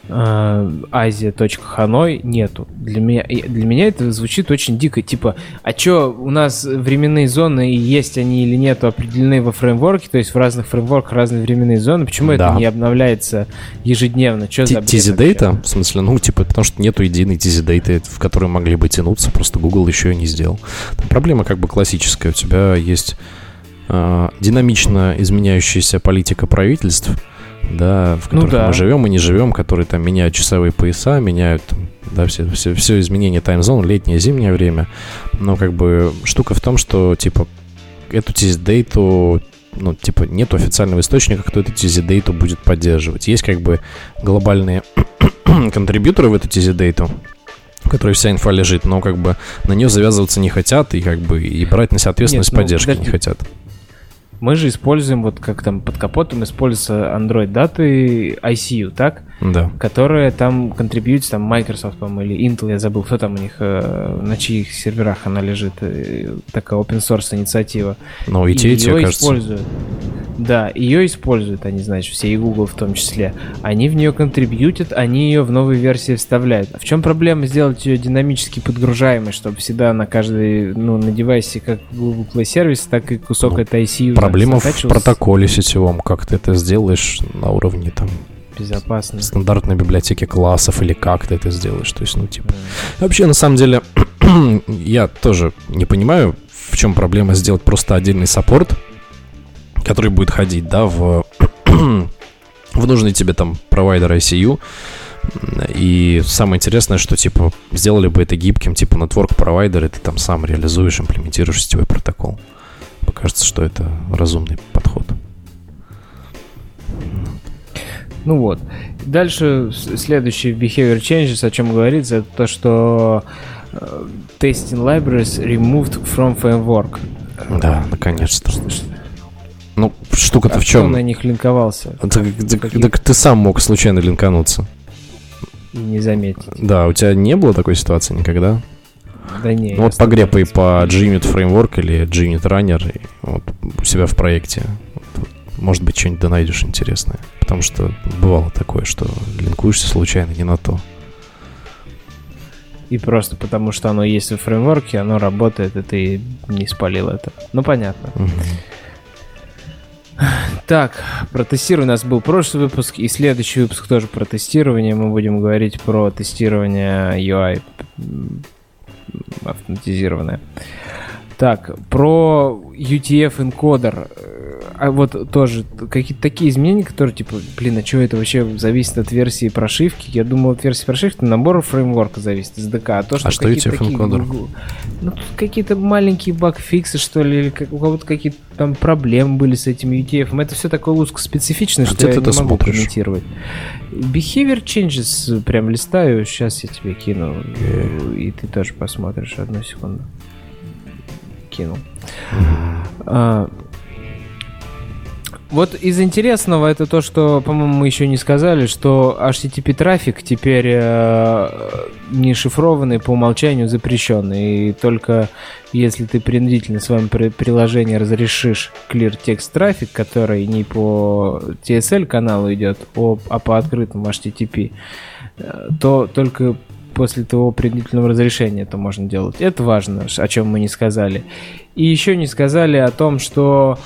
Азия.Ханой нету. Для меня, для меня это звучит очень дико. Типа, а чё, у нас временные зоны, и есть они или нету, определены во фреймворке, то есть в разных фреймворках разные временные зоны. Почему Да. это не обновляется ежедневно? Чё за Т- вообще? Data, в смысле, ну, типа, потому что нету единой Data, в которой могли бы тянуться, просто Google еще и не сделал. Там проблема как бы классическая. У тебя есть э, динамично изменяющаяся политика правительств, да, в Ну которых да. мы живем и не живем, которые там меняют часовые пояса, меняют там, да, все, все, все изменения таймзон, летнее, зимнее время. Но как бы штука в том, что, типа, эту TZ-дейту ну, типа, нет официального источника, кто эту TZ-дейту будет поддерживать. Есть как бы глобальные контрибьюторы в эту TZ-дейту, в которой вся инфа лежит, но как бы на нее завязываться не хотят и как бы и брать на себя ответственность Нет, ну, поддержки не хотят. Мы же используем, вот как там под капотом используется Android даты ICU, так? Да. которые там контрибьютят, там Microsoft, по-моему, или Intel, я забыл, кто там у них, э, на чьих серверах она лежит, э, такая open source инициатива. Но и те, и те, кажется. используют. Да, ее используют они, значит, все, и Google в том числе. Они в нее контрибьютят, они ее в новые версии вставляют. В чем проблема сделать ее динамически подгружаемой, чтобы всегда на каждый, ну, на девайсе, как Google Play сервис, так и кусок Ну, этой ICU Проблема в протоколе сетевом, как ты это сделаешь на уровне там безопасно. стандартной библиотеки классов или как ты это сделаешь. То есть, ну, типа, Вообще, на самом деле, я тоже не понимаю, в чем проблема сделать просто отдельный саппорт, который будет ходить, да, в, в нужный тебе там провайдер ICU. И самое интересное, что, типа, сделали бы это гибким, типа, network провайдер, и ты там сам реализуешь, имплементируешь сетевой протокол. Покажется, что это разумный подход. Ну вот. Дальше следующий behavior changes, о чем говорится, это то, что э, Testing libraries removed from framework. Да, наконец-то. Ну, штука-то А в чем? на них линковался Так, так- Каких? так ты сам мог случайно линкануться. и не заметить? Да, у тебя не было такой ситуации никогда? Да не. Ну, вот погрепай по Gunit Framework или Gunit Runner вот у себя в проекте. Может быть, что-нибудь да найдешь интересное. Потому что бывало такое, что линкуешься случайно не на то. И просто потому, что оно есть в фреймворке, оно работает, и ты не спалил это. Ну, понятно. Мгм. Так, про тестирование у нас был прошлый выпуск, и следующий выпуск тоже про тестирование. Мы будем говорить про тестирование UI автоматизированное. Так, про UTF-энкодер. А вот тоже какие-то такие изменения, которые типа, блин, а что это вообще зависит от версии прошивки? Я думал, от версии прошивки набор фреймворка зависит, SDK. А, то, что, А что такие UTF-энкодер? Ну, тут какие-то маленькие баг-фиксы, что ли, или как, у кого-то какие-то там проблемы были с этим UTF. Это все такое узкоспецифичное, А что я ты не это могу смотришь? комментировать. Behavior changes прям листаю, сейчас я тебе кину, э, и ты тоже посмотришь. Одну секунду. Кинул. А, вот из интересного это то, что, по-моему, мы еще не сказали, что HTTP трафик теперь э, не шифрованный по умолчанию запрещенный. И только если ты принудительно в своем при- приложении разрешишь clear text трафик, который не по TSL каналу идет, а по открытому HTTP, э, то только после того принудительного разрешения это можно делать. Это важно, о чем мы не сказали. И еще не сказали о том, что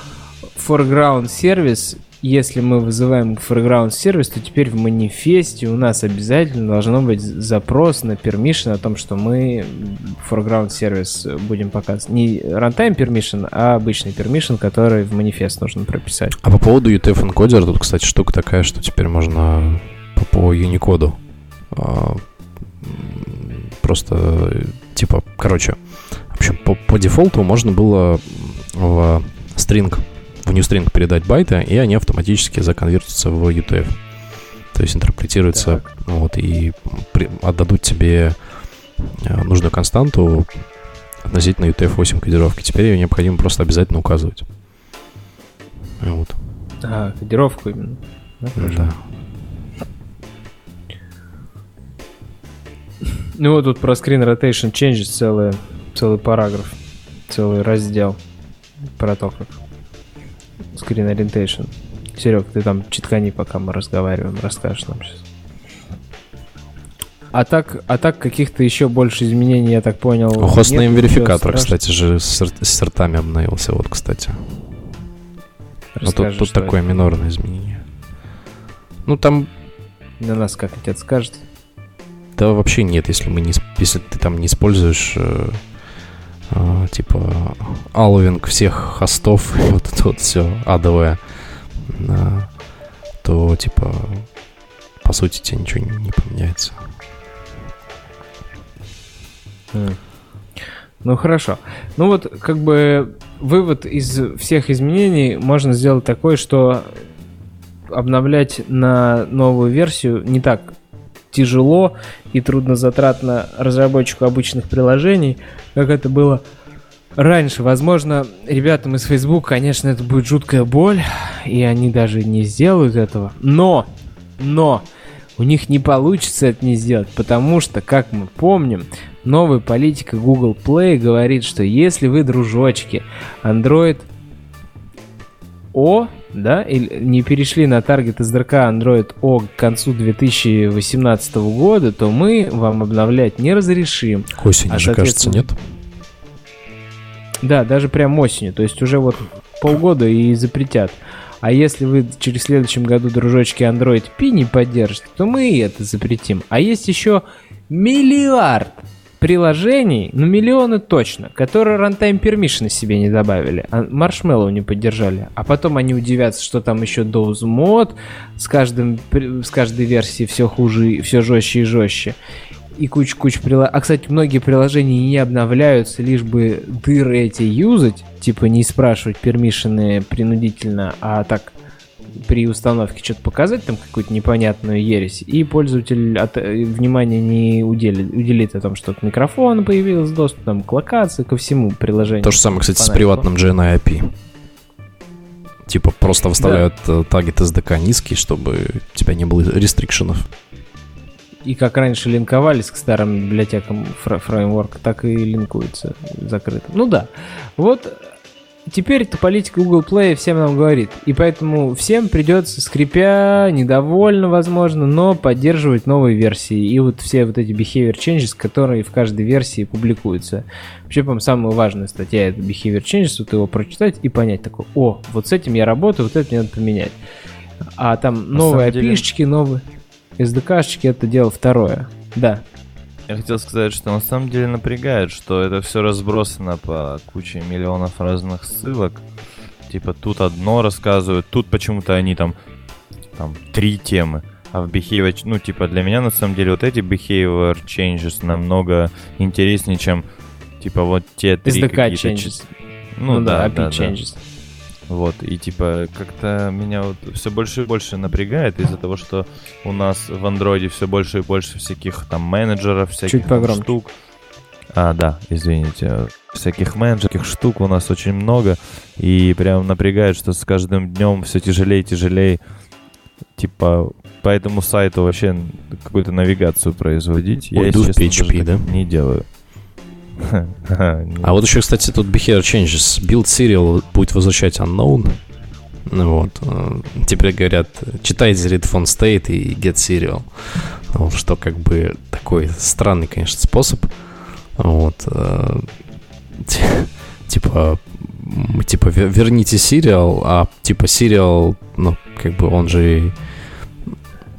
foreground сервис, если мы вызываем foreground сервис, то теперь в манифесте у нас обязательно должно быть запрос на permission о том, что мы foreground сервис будем показывать. Не runtime permission, а обычный permission, который в манифест нужно прописать. А по поводу UTF-энкодера, тут, кстати, штука такая, что теперь можно по, Unicode а, просто, типа, короче, в общем, по, по дефолту можно было в string, в newstring передать байты, и они автоматически законвертятся в UTF. То есть интерпретируются, Так. вот, и при- отдадут тебе э, нужную константу относительно UTF-8 кодировки. Теперь ее необходимо просто обязательно указывать. Вот. А, кодировку именно. Да. Ну вот тут про Screen Rotation Changes целый, целый параграф, целый раздел про то, как Screen Orientation. Серег, ты там читкани, пока мы разговариваем, расскажешь нам сейчас. А так, а так каких-то еще больше изменений, я так понял. Хостнейм верификатор, кстати же, с, с сортами обновился, вот, кстати. Но тут, Расскажи, тут что такое это. минорное изменение. Ну, там, На нас как отец скажет. Да, вообще нет, если мы не, если ты там не используешь, э, э, типа, алвинг всех хостов, вот это вот все адовое, э, то, типа, по сути, тебе ничего не, не поменяется. Ну хорошо. Ну вот как бы вывод из всех изменений можно сделать такой, что обновлять на новую версию не так тяжело и труднозатратно разработчику обычных приложений, как это было раньше. Возможно, ребятам из Facebook, конечно, это будет жуткая боль, и они даже не сделают этого. Но, но, у них не получится это не сделать, потому что, как мы помним, новая политика Google Play говорит, что если вы, дружочки, Android O, да, или не перешли на таргет SDK Android O к концу 2018 года, то мы вам обновлять не разрешим. К осени А, же, кажется, нет? Да, даже прям осенью, то есть уже вот полгода и запретят. А если вы через следующем году, дружочки, Android P не поддержите, то мы и это запретим. А есть еще миллиард приложений, ну миллионы точно, которые runtime permission себе не добавили, а Marshmallow не поддержали. А потом они удивятся, что там еще Dose Mod с, каждым, с каждой версией все хуже, все жестче и жестче. И куча-куча приложений. А, кстати, многие приложения не обновляются, лишь бы дыры эти юзать, типа не спрашивать пермишины принудительно, а так при установке что-то показать, там какую-то непонятную ересь, и пользователь от, э, внимания не уделит, уделит о том, что к микрофону появился доступ, там, к локации, ко всему приложению. То же самое, кстати, с приватным GNI API. Типа просто выставляют да. таргет SDK низкий, чтобы у тебя не было рестрикшенов. И как раньше линковались к старым библиотекам фреймворка, так и линкуются закрытым. Ну да. Вот теперь эта политика Google Play всем нам говорит. И поэтому всем придется, скрипя, недовольно, возможно, но поддерживать новые версии. И вот все вот эти behavior changes, которые в каждой версии публикуются. Вообще, по-моему, самая важная статья это behavior changes, вот его прочитать и понять такой, о, вот с этим я работаю, вот это мне надо поменять. А там новые api новые SDK-шечки это дело второе. Да. Я хотел сказать, что на самом деле напрягает, что это все разбросано по куче миллионов разных ссылок. Типа тут одно рассказывают, тут почему-то они там, там три темы. А в behavior, ну типа для меня на самом деле вот эти behavior changes намного интереснее, чем типа вот те три SDK changes. Ну, ну да, да, API да, changes. Да. Вот, и типа как-то меня вот все больше и больше напрягает из-за того, что у нас в андроиде все больше и больше всяких там менеджеров, всяких там, штук. А, да, извините. Всяких менеджерских штук у нас очень много. И прям напрягает, что с каждым днем все тяжелее и тяжелее. Типа, по этому сайту вообще какую-то навигацию производить. Уйду Я, в PHP, да? Не делаю. А вот еще, кстати, тут behavior changes. Build serial будет возвращать unknown. Ну вот. Э, теперь говорят, читайте read phone state и get serial. Вот, что как бы такой странный, конечно, способ. Вот. Э, типа, типа, верните serial, а типа serial, ну, как бы он же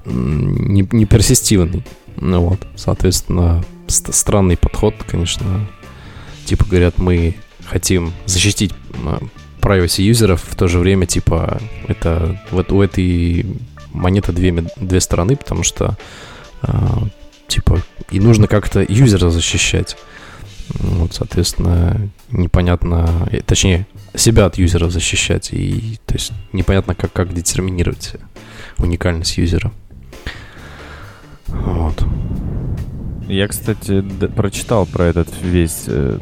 не, не персистивный. Ну вот, соответственно, странный подход, конечно. Типа говорят, мы хотим защитить privacy юзеров, в то же время, типа, это вот у этой монеты две, две стороны, потому что, э, типа, и нужно как-то юзера защищать. Вот, соответственно, непонятно, точнее, себя от юзера защищать, и, то есть, непонятно, как, как детерминировать уникальность юзера. Вот. Я, кстати, прочитал про этот весь э,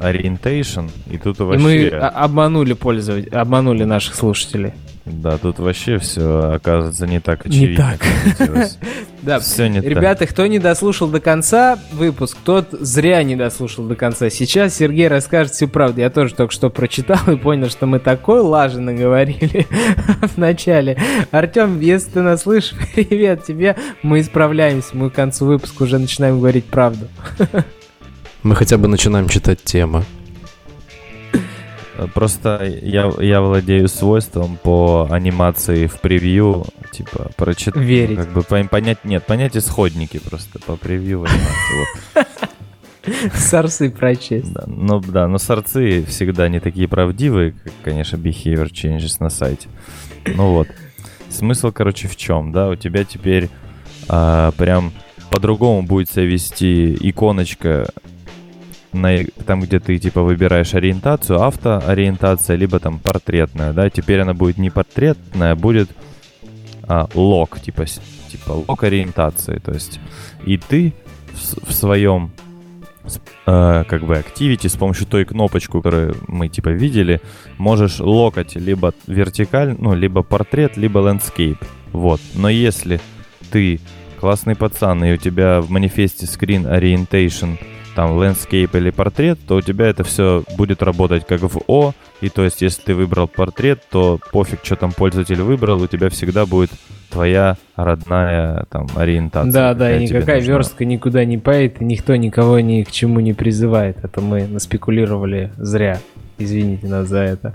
orientation, и тут вообще... И мы обманули пользователей, обманули наших слушателей. Да, тут вообще все оказывается не так очевидно. Не так. Да, все не Ребята, кто не дослушал до конца выпуск, тот зря не дослушал до конца. Сейчас Сергей расскажет всю правду. Я тоже только что прочитал и понял, что мы такой лажи наговорили в начале. Артем, если ты нас слышишь, привет тебе. Мы исправляемся. Мы к концу выпуска уже начинаем говорить правду. Мы хотя бы начинаем читать темы. Просто я, я владею свойством по анимации в превью, типа, прочитать. Верить. Как бы понять, нет, понять исходники просто по превью. Сорцы прочесть. Да, ну да, но сорцы всегда не такие правдивые, как, конечно, behavior changes на сайте. Ну вот. Смысл, короче, в чем, да? У тебя теперь а, прям по-другому будет себя вести иконочка на, там, где ты типа выбираешь ориентацию, автоориентация, либо там портретная, да, теперь она будет не портретная, будет а, лог, типа, типа лог ориентации, то есть и ты в, в своем э, как бы активити с помощью той кнопочку, которую мы типа видели, можешь локать либо вертикаль, ну, либо портрет, либо landscape, вот. Но если ты классный пацан, и у тебя в манифесте screen orientation там landscape или портрет, то у тебя это все будет работать как в О, и то есть если ты выбрал портрет, то пофиг, что там пользователь выбрал, у тебя всегда будет твоя родная там ориентация. Да, да, и никакая верстка никуда не пает, и никто никого ни к чему не призывает. Это мы наспекулировали зря. Извините нас за это.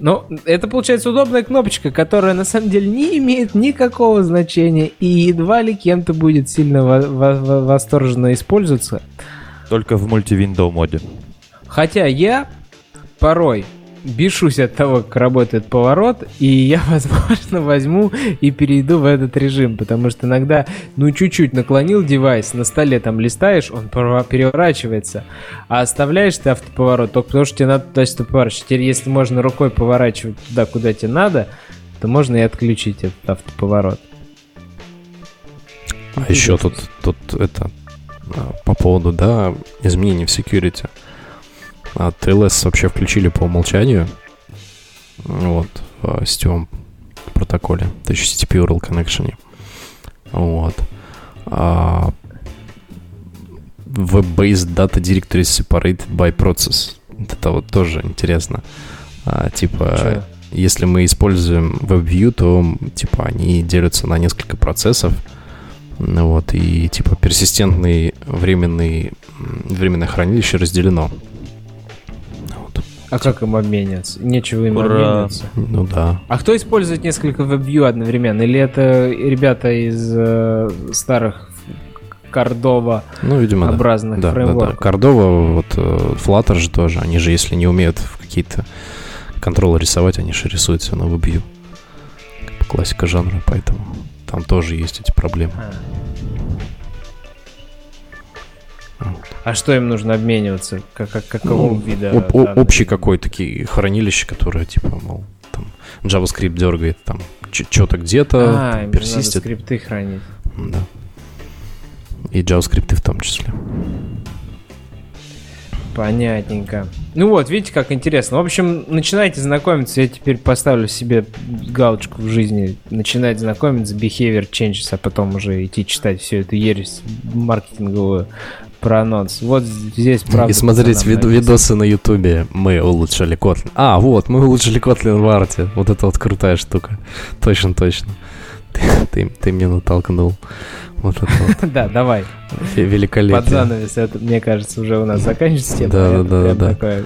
Но это получается удобная кнопочка, которая на самом деле не имеет никакого значения и едва ли кем-то будет сильно восторженно использоваться. Только в мультивиндоу моде. Хотя я порой бешусь от того, как работает поворот, и я, возможно, возьму и перейду в этот режим, потому что иногда, ну, чуть-чуть наклонил девайс, на столе там листаешь, он переворачивается, а оставляешь ты автоповорот только потому, что тебе надо туда-сюда поворачивать. Теперь, если можно рукой поворачивать туда, куда тебе надо, то можно и отключить этот автоповорот. А еще тут, тут это по поводу, да, изменений в security. А TLS вообще включили по умолчанию. Вот, в сетевом протоколе, то есть HTTP URL Connection. Вот. А Web-based data directory separated by process. Это вот тоже интересно. А, типа, Чё? если мы используем WebView, то типа они делятся на несколько процессов. Вот, и типа персистентный временный, временное хранилище разделено. Вот. А как им обмениваться? Нечего им Ура. обмениваться. Ну да. А кто использует несколько WebView одновременно? Или это ребята из э, старых Кордова Ну, видимо, да. образных Да, да, да. фреймворков? Кордова, вот э, Flutter же тоже. Они же, если не умеют в какие-то контролы рисовать, они же рисуют все на бы Классика жанра, поэтому там тоже есть эти проблемы. А. А что им нужно обмениваться? Как, как- какого Ну, вида? Об- данных? общий какой такие хранилище, которое типа, мол, там JavaScript дергает, там что-то где-то, А, там же надо персистит. скрипты хранить. Да. И JavaScript в том числе. Понятненько. Ну вот, видите, как интересно. В общем, начинайте знакомиться. Я теперь поставлю себе галочку в жизни. Начинать знакомиться, behavior changes, а потом уже идти читать всю эту ересь маркетинговую про анонс. Вот здесь правда. и смотреть вид- написано. видосы на Ютубе. Мы улучшили Kotlin. А, вот, мы улучшили Kotlin в арте. Вот это вот крутая штука. Точно, точно. Ты, ты, ты меня натолкнул. Вот это вот. Да, давай. Ве- Великолепие. Под занавес. Это, мне кажется, уже у нас заканчивается тема. Да, да, да, да. такой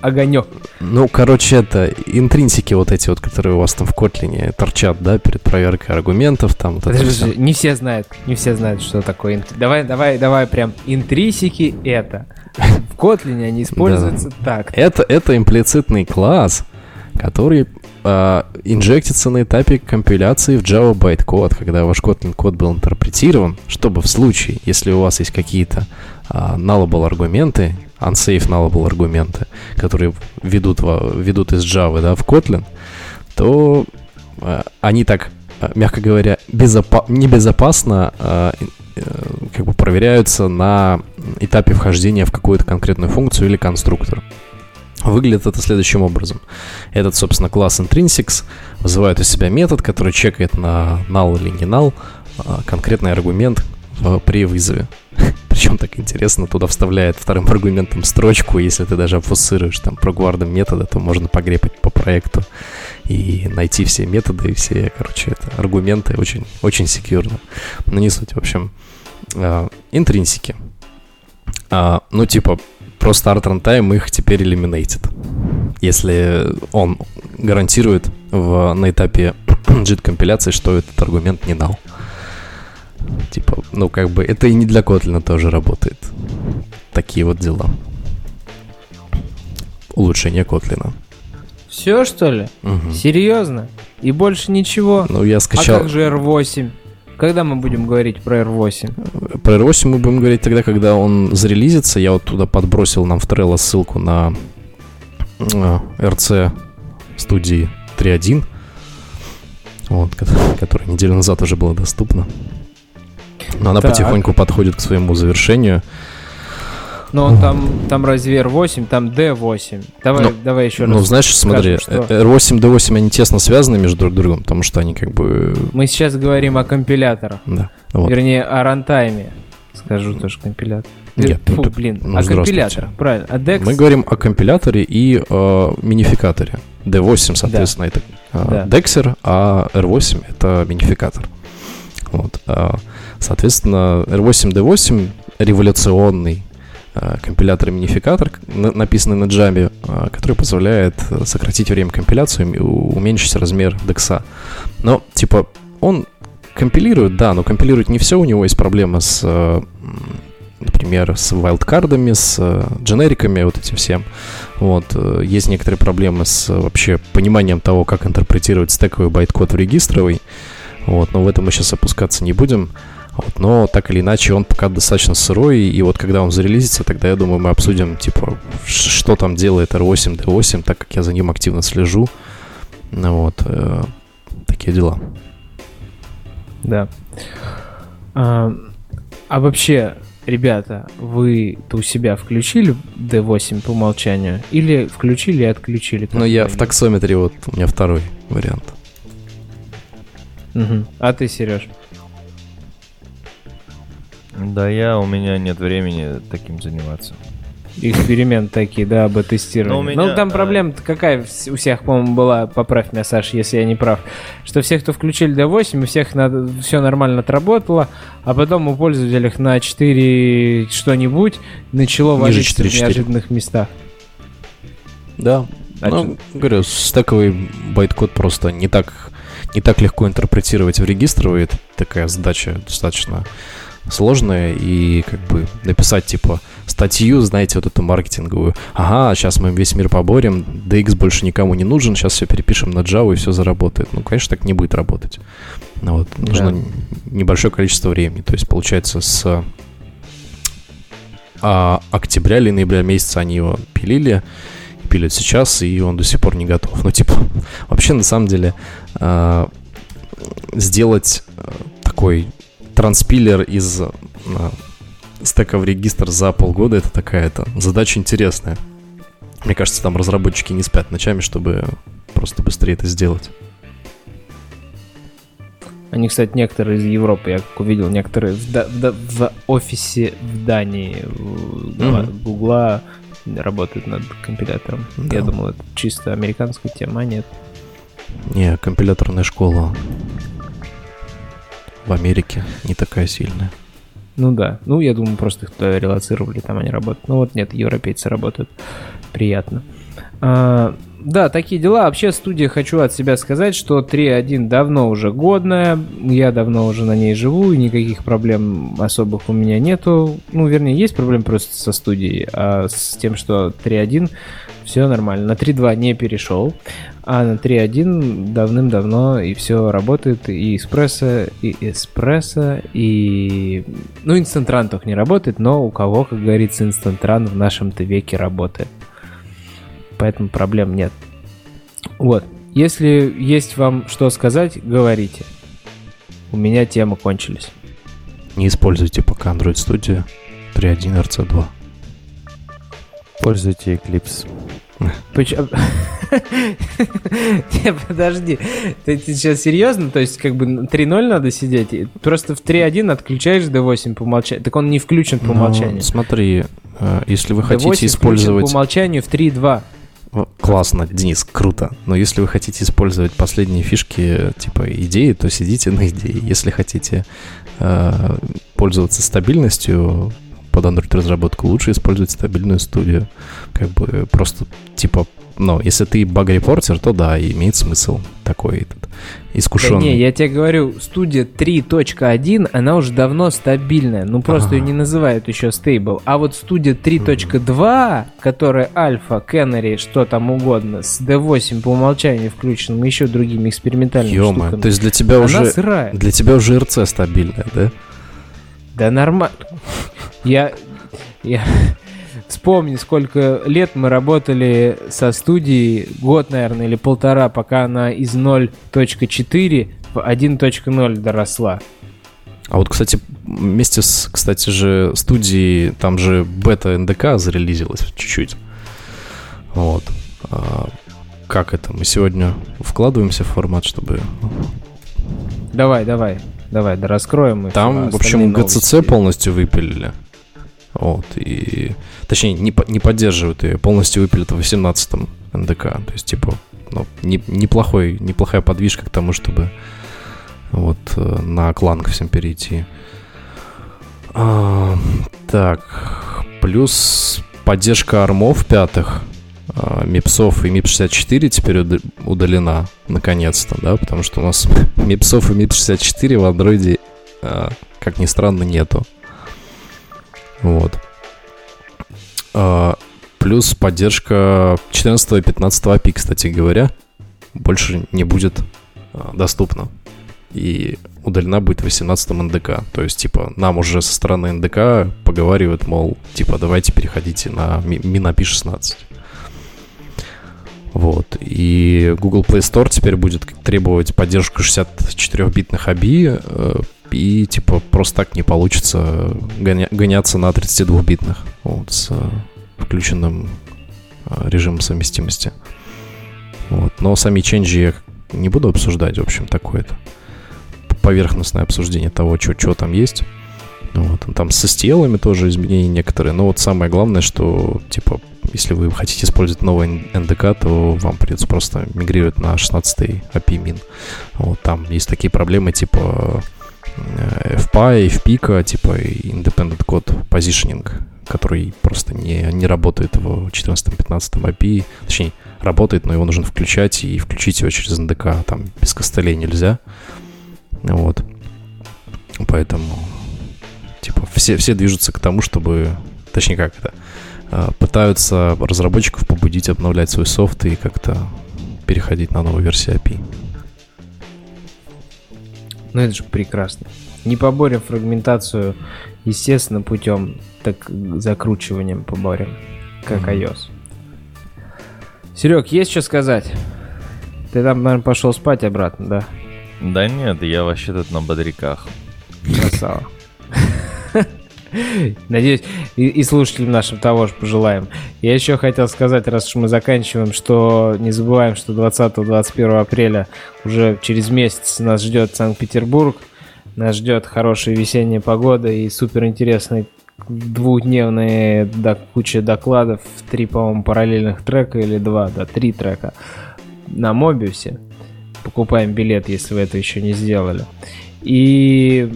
огонек. Ну, короче, это интринсики вот эти вот, которые у вас там в Котлине торчат, да, перед проверкой аргументов, там вот это Подожди, не все знают, не все знают, что такое. Давай, давай, давай прям интрисики это. В Котлине они используются так. Это, это имплицитный класс, который а, инжектится на этапе компиляции в Java bytecode, когда ваш Kotlin код был интерпретирован, чтобы в случае, если у вас есть какие-то а, nullable аргументы, unsafe nullable аргументы, которые ведут, ведут из Java да, в Kotlin, то а, они так, а, мягко говоря, безопа- небезопасно а, э, как бы проверяются на этапе вхождения в какую-то конкретную функцию или конструктор. Выглядит это следующим образом. Этот, собственно, класс intrinsics вызывает у себя метод, который чекает на null или не null а, конкретный аргумент при вызове. Причем так интересно, туда вставляет вторым аргументом строчку, если ты даже обфусируешь там прогвардом метода, то можно погрепать по проекту и найти все методы и все, короче, это аргументы очень, очень секьюрно. Но не суть, в общем, а, интринсики. А, ну, типа, про start runtime их теперь eliminated. Если он гарантирует в, на этапе JIT компиляции, что этот аргумент не дал. Типа, ну как бы это и не для Kotlin тоже работает. Такие вот дела. Улучшение Kotlin. Все, что ли? Мгм. Серьезно? И больше ничего? Ну, я А скачал... как же R8? Когда мы будем говорить про R8? Про R8 мы будем говорить тогда, когда он зарелизится. Я вот туда подбросил нам в Trello ссылку на RC студии 3.1, вот, ко- которая неделю назад уже была доступна. Но она Так. потихоньку подходит к своему завершению. Но он там, там разве R8, там D8. Давай, Ну, давай еще Ну, раз. знаешь, смотри, скажем, что- э, R8, D8, они тесно связаны между друг другом, потому что они как бы... Мы сейчас говорим о компиляторах. Да, вот. Вернее, о рантайме. Скажу тоже компилятор. Нет, Фу, ну так- блин, ну, о компиляторах, правильно. А Dex, Мы говорим о компиляторе и э, минификаторе. D8, соответственно, это э, Да. Dexer, а R8 это минификатор. Вот. а, соответственно, R8, D8 революционный э, компилятор и минификатор, написанный на Java, э, который позволяет э, сократить время компиляции и уменьшить размер декса. Но, типа, он компилирует, да, но компилирует не все, у него есть проблемы с, э, например, с вайлдкардами, с э, дженериками, вот этим всем. Вот, э, есть некоторые проблемы с э, вообще пониманием того, как интерпретировать стековый байткод в регистровый. Вот, но в этом мы сейчас опускаться не будем. Вот, но так или иначе он пока достаточно сырой, и вот когда он зарелизится, тогда я думаю мы обсудим, типа, что там делает R8, D8, так как я за ним активно слежу. Вот, э, такие дела. Да. А, а вообще, ребята, вы-то у себя включили D8 по умолчанию? Или включили и отключили? Ну, я в таксометре, вот у меня второй вариант. Угу. А ты, Сереж? Да я, у меня нет времени таким заниматься. Эксперимент такие, да, об тестировании. Ну, у меня, ну, там э, проблема какая у всех, по-моему, была, поправь меня, Саша, если я не прав, что всех, кто включили D8, у всех надо, все нормально отработало, а потом у пользователей на 4 что-нибудь начало Ниже валиться в 4.4. неожиданных местах. Да. А ну, говорю, стековый байткод просто не так, не так легко интерпретировать в регистровый. Это такая задача достаточно сложная. И как бы написать, типа, статью, знаете, вот эту маркетинговую. Ага, сейчас мы весь мир поборем, DX больше никому не нужен, сейчас все перепишем на Java и все заработает. Ну, конечно, так не будет работать. Ну, вот, нужно Да. небольшое количество времени. То есть, получается, с а, октября или ноября месяца они его пилили, пилят сейчас, и он до сих пор не готов. Ну, типа, вообще, на самом деле, а, сделать а, такой транспилер из а, стека в регистр за полгода, это такая-то задача интересная. Мне кажется, там разработчики не спят ночами, чтобы просто быстрее это сделать. Они, кстати, некоторые из Европы, я как увидел, некоторые в, Да- в Да- в офисе в Дании. Гугла работают над компилятором. Да. Я думал, это чисто американская тема, а нет. Не, компиляторная школа в Америке не такая сильная. Ну да. Ну, я думаю, просто их туда релацировали, там они работают. Ну вот нет, европейцы работают. Приятно. А, да, такие дела. Вообще, студия, хочу от себя сказать, что 3.1 давно уже годная. Я давно уже на ней живу, и никаких проблем особых у меня нету. Ну, вернее, есть проблемы просто со студией, а с тем, что 3.1 все нормально. На 3.2 не перешел, а на 3.1 давным-давно и все работает. И эспрессо, и эспрессо, и... Ну, инстантран только не работает, но у кого, как говорится, инстантран в нашем-то веке работает. Поэтому проблем нет. Вот. Если есть вам что сказать, говорите. У меня темы кончились. Не используйте пока Android Studio 3.1 RC2. Пользуйте Eclipse. Подожди. Ты, сейчас серьезно? То есть, как бы на 3.0 надо сидеть? Просто в 3.1 отключаешь D8 по умолчанию. Так он не включен по Ну, умолчанию. смотри, э, если вы D8 хотите использовать... по умолчанию в 3.2. О, Классно, Денис, круто. Но если вы хотите использовать последние фишки, типа идеи, то сидите на идее. Если хотите э, пользоваться стабильностью под Android разработку, лучше использовать стабильную студию. Как бы просто типа, ну, если ты баг-репортер, то да, имеет смысл такой этот Да искушенный. не, я тебе говорю, студия 3.1, она уже давно стабильная. Ну, просто ее не называют еще стейбл. А вот студия 3.2, которая альфа, Canary, что там угодно, с D8 по умолчанию включенным, еще другими экспериментальными Ё-моё, штуками. то есть для тебя она уже сырая. для тебя уже РЦ стабильная, да? Да нормально. Я, я вспомни, сколько лет мы работали со студией, год, наверное, или полтора, пока она из 0.4 в 1.0 доросла. А вот, кстати, вместе с, кстати же, студией, там же бета НДК зарелизилась чуть-чуть. Вот. А, как это? Мы сегодня вкладываемся в формат, чтобы... Давай, давай, давай, да раскроем. и Там, всё, в общем, ГЦЦ новости. полностью выпилили. Вот, и... Точнее, не, по- не поддерживают ее, полностью выпилят в 18-м НДК. То есть, типа, ну, не- неплохой, неплохая подвижка к тому, чтобы вот э, на кланг всем перейти. А, так, плюс поддержка армов пятых, а, мипсов и мип64 теперь уд- удалена, наконец-то, да, потому что у нас мипсов и мип64 в андроиде, а, как ни странно, нету. Вот. А, плюс поддержка 14 и 15 API, кстати говоря, больше не будет а, доступна. И удалена будет в 18 НДК. То есть, типа, нам уже со стороны НДК поговаривают, мол, типа, давайте переходите на ми- MinAPI 16. Вот. И Google Play Store теперь будет требовать поддержку 64-битных ABI, э, и типа просто так не получится гоня- гоняться на 32-битных вот, с э, включенным э, режимом совместимости. Вот. Но сами ченджи я не буду обсуждать, в общем, такое-то поверхностное обсуждение того, что там есть. Вот. Там со STL тоже изменения некоторые. Но вот самое главное, что, типа, если вы хотите использовать новый NDK, то вам придется просто мигрировать на 16 API min. Вот, там есть такие проблемы, типа FPI, FPIC, типа Independent Code Positioning, который просто не, не работает в 14-15 API. Точнее, работает, но его нужно включать, и включить его через NDK там без костылей нельзя. Вот. Поэтому все, все движутся к тому, чтобы... Точнее, как это? А, пытаются разработчиков побудить обновлять свой софт и как-то переходить на новую версию API. Ну это же прекрасно. Не поборем фрагментацию естественным путем, так закручиванием поборем, как mm-hmm. iOS. Серег, есть что сказать? Ты там, наверное, пошел спать обратно, да? Да нет, я вообще тут на бодряках. Красава. Надеюсь, и, и слушателям нашим того же пожелаем. Я еще хотел сказать, раз уж мы заканчиваем, что не забываем, что 20-21 апреля уже через месяц нас ждет Санкт-Петербург. Нас ждет хорошая весенняя погода и супер интересный двухдневные да, куча докладов, три, по-моему, параллельных трека или два, да, три трека на Мобиусе. Покупаем билет, если вы это еще не сделали. И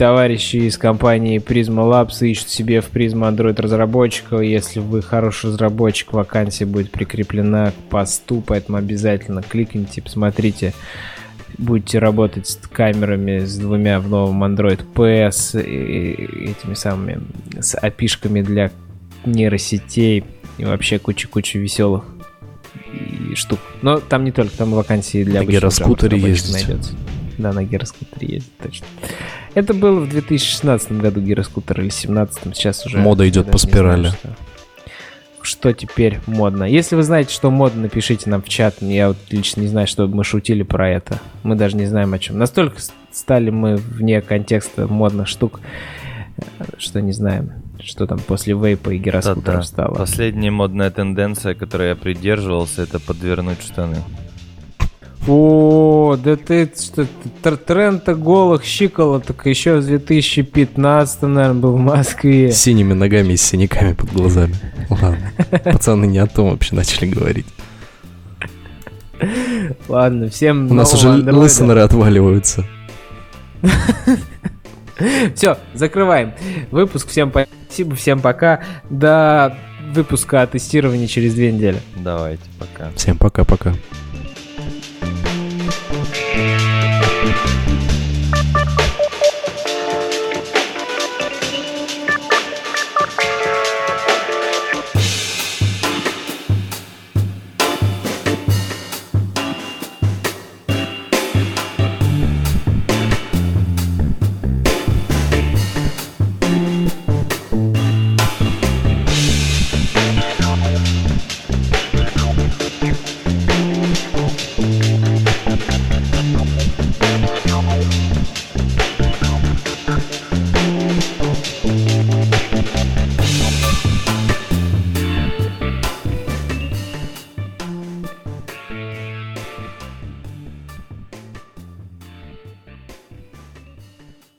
товарищи из компании Prisma Labs ищут себе в Prisma Android разработчика. Если вы хороший разработчик, вакансия будет прикреплена к посту, поэтому обязательно кликните, посмотрите. Будете работать с камерами, с двумя в новом Android P, с этими самыми, с опишками для нейросетей и вообще куча-куча веселых штук. Но там не только, там вакансии для На гироскутере ездить. найдется. Да, на гироскутере ездит, точно. Это было в 2016 году гироскутер или 2017, сейчас уже... Мода идет по спирали. Знаю, что, что теперь модно. Если вы знаете, что модно, напишите нам в чат. Я вот лично не знаю, что мы шутили про это. Мы даже не знаем о чем. Настолько стали мы вне контекста модных штук, что не знаем что там после вейпа и гироскутеров да, да. стало. Последняя модная тенденция, которой я придерживался, это подвернуть штаны. О, да ты что тренд-то голых щиколоток еще в 2015, наверное, был в Москве. С синими ногами и с синяками под глазами. Ладно, пацаны не о том вообще начали говорить. Ладно, всем У нас уже лысенеры отваливаются. Все, закрываем выпуск. Всем спасибо, всем пока. До выпуска о тестировании через две недели. Давайте, пока. Всем пока-пока. Thank you.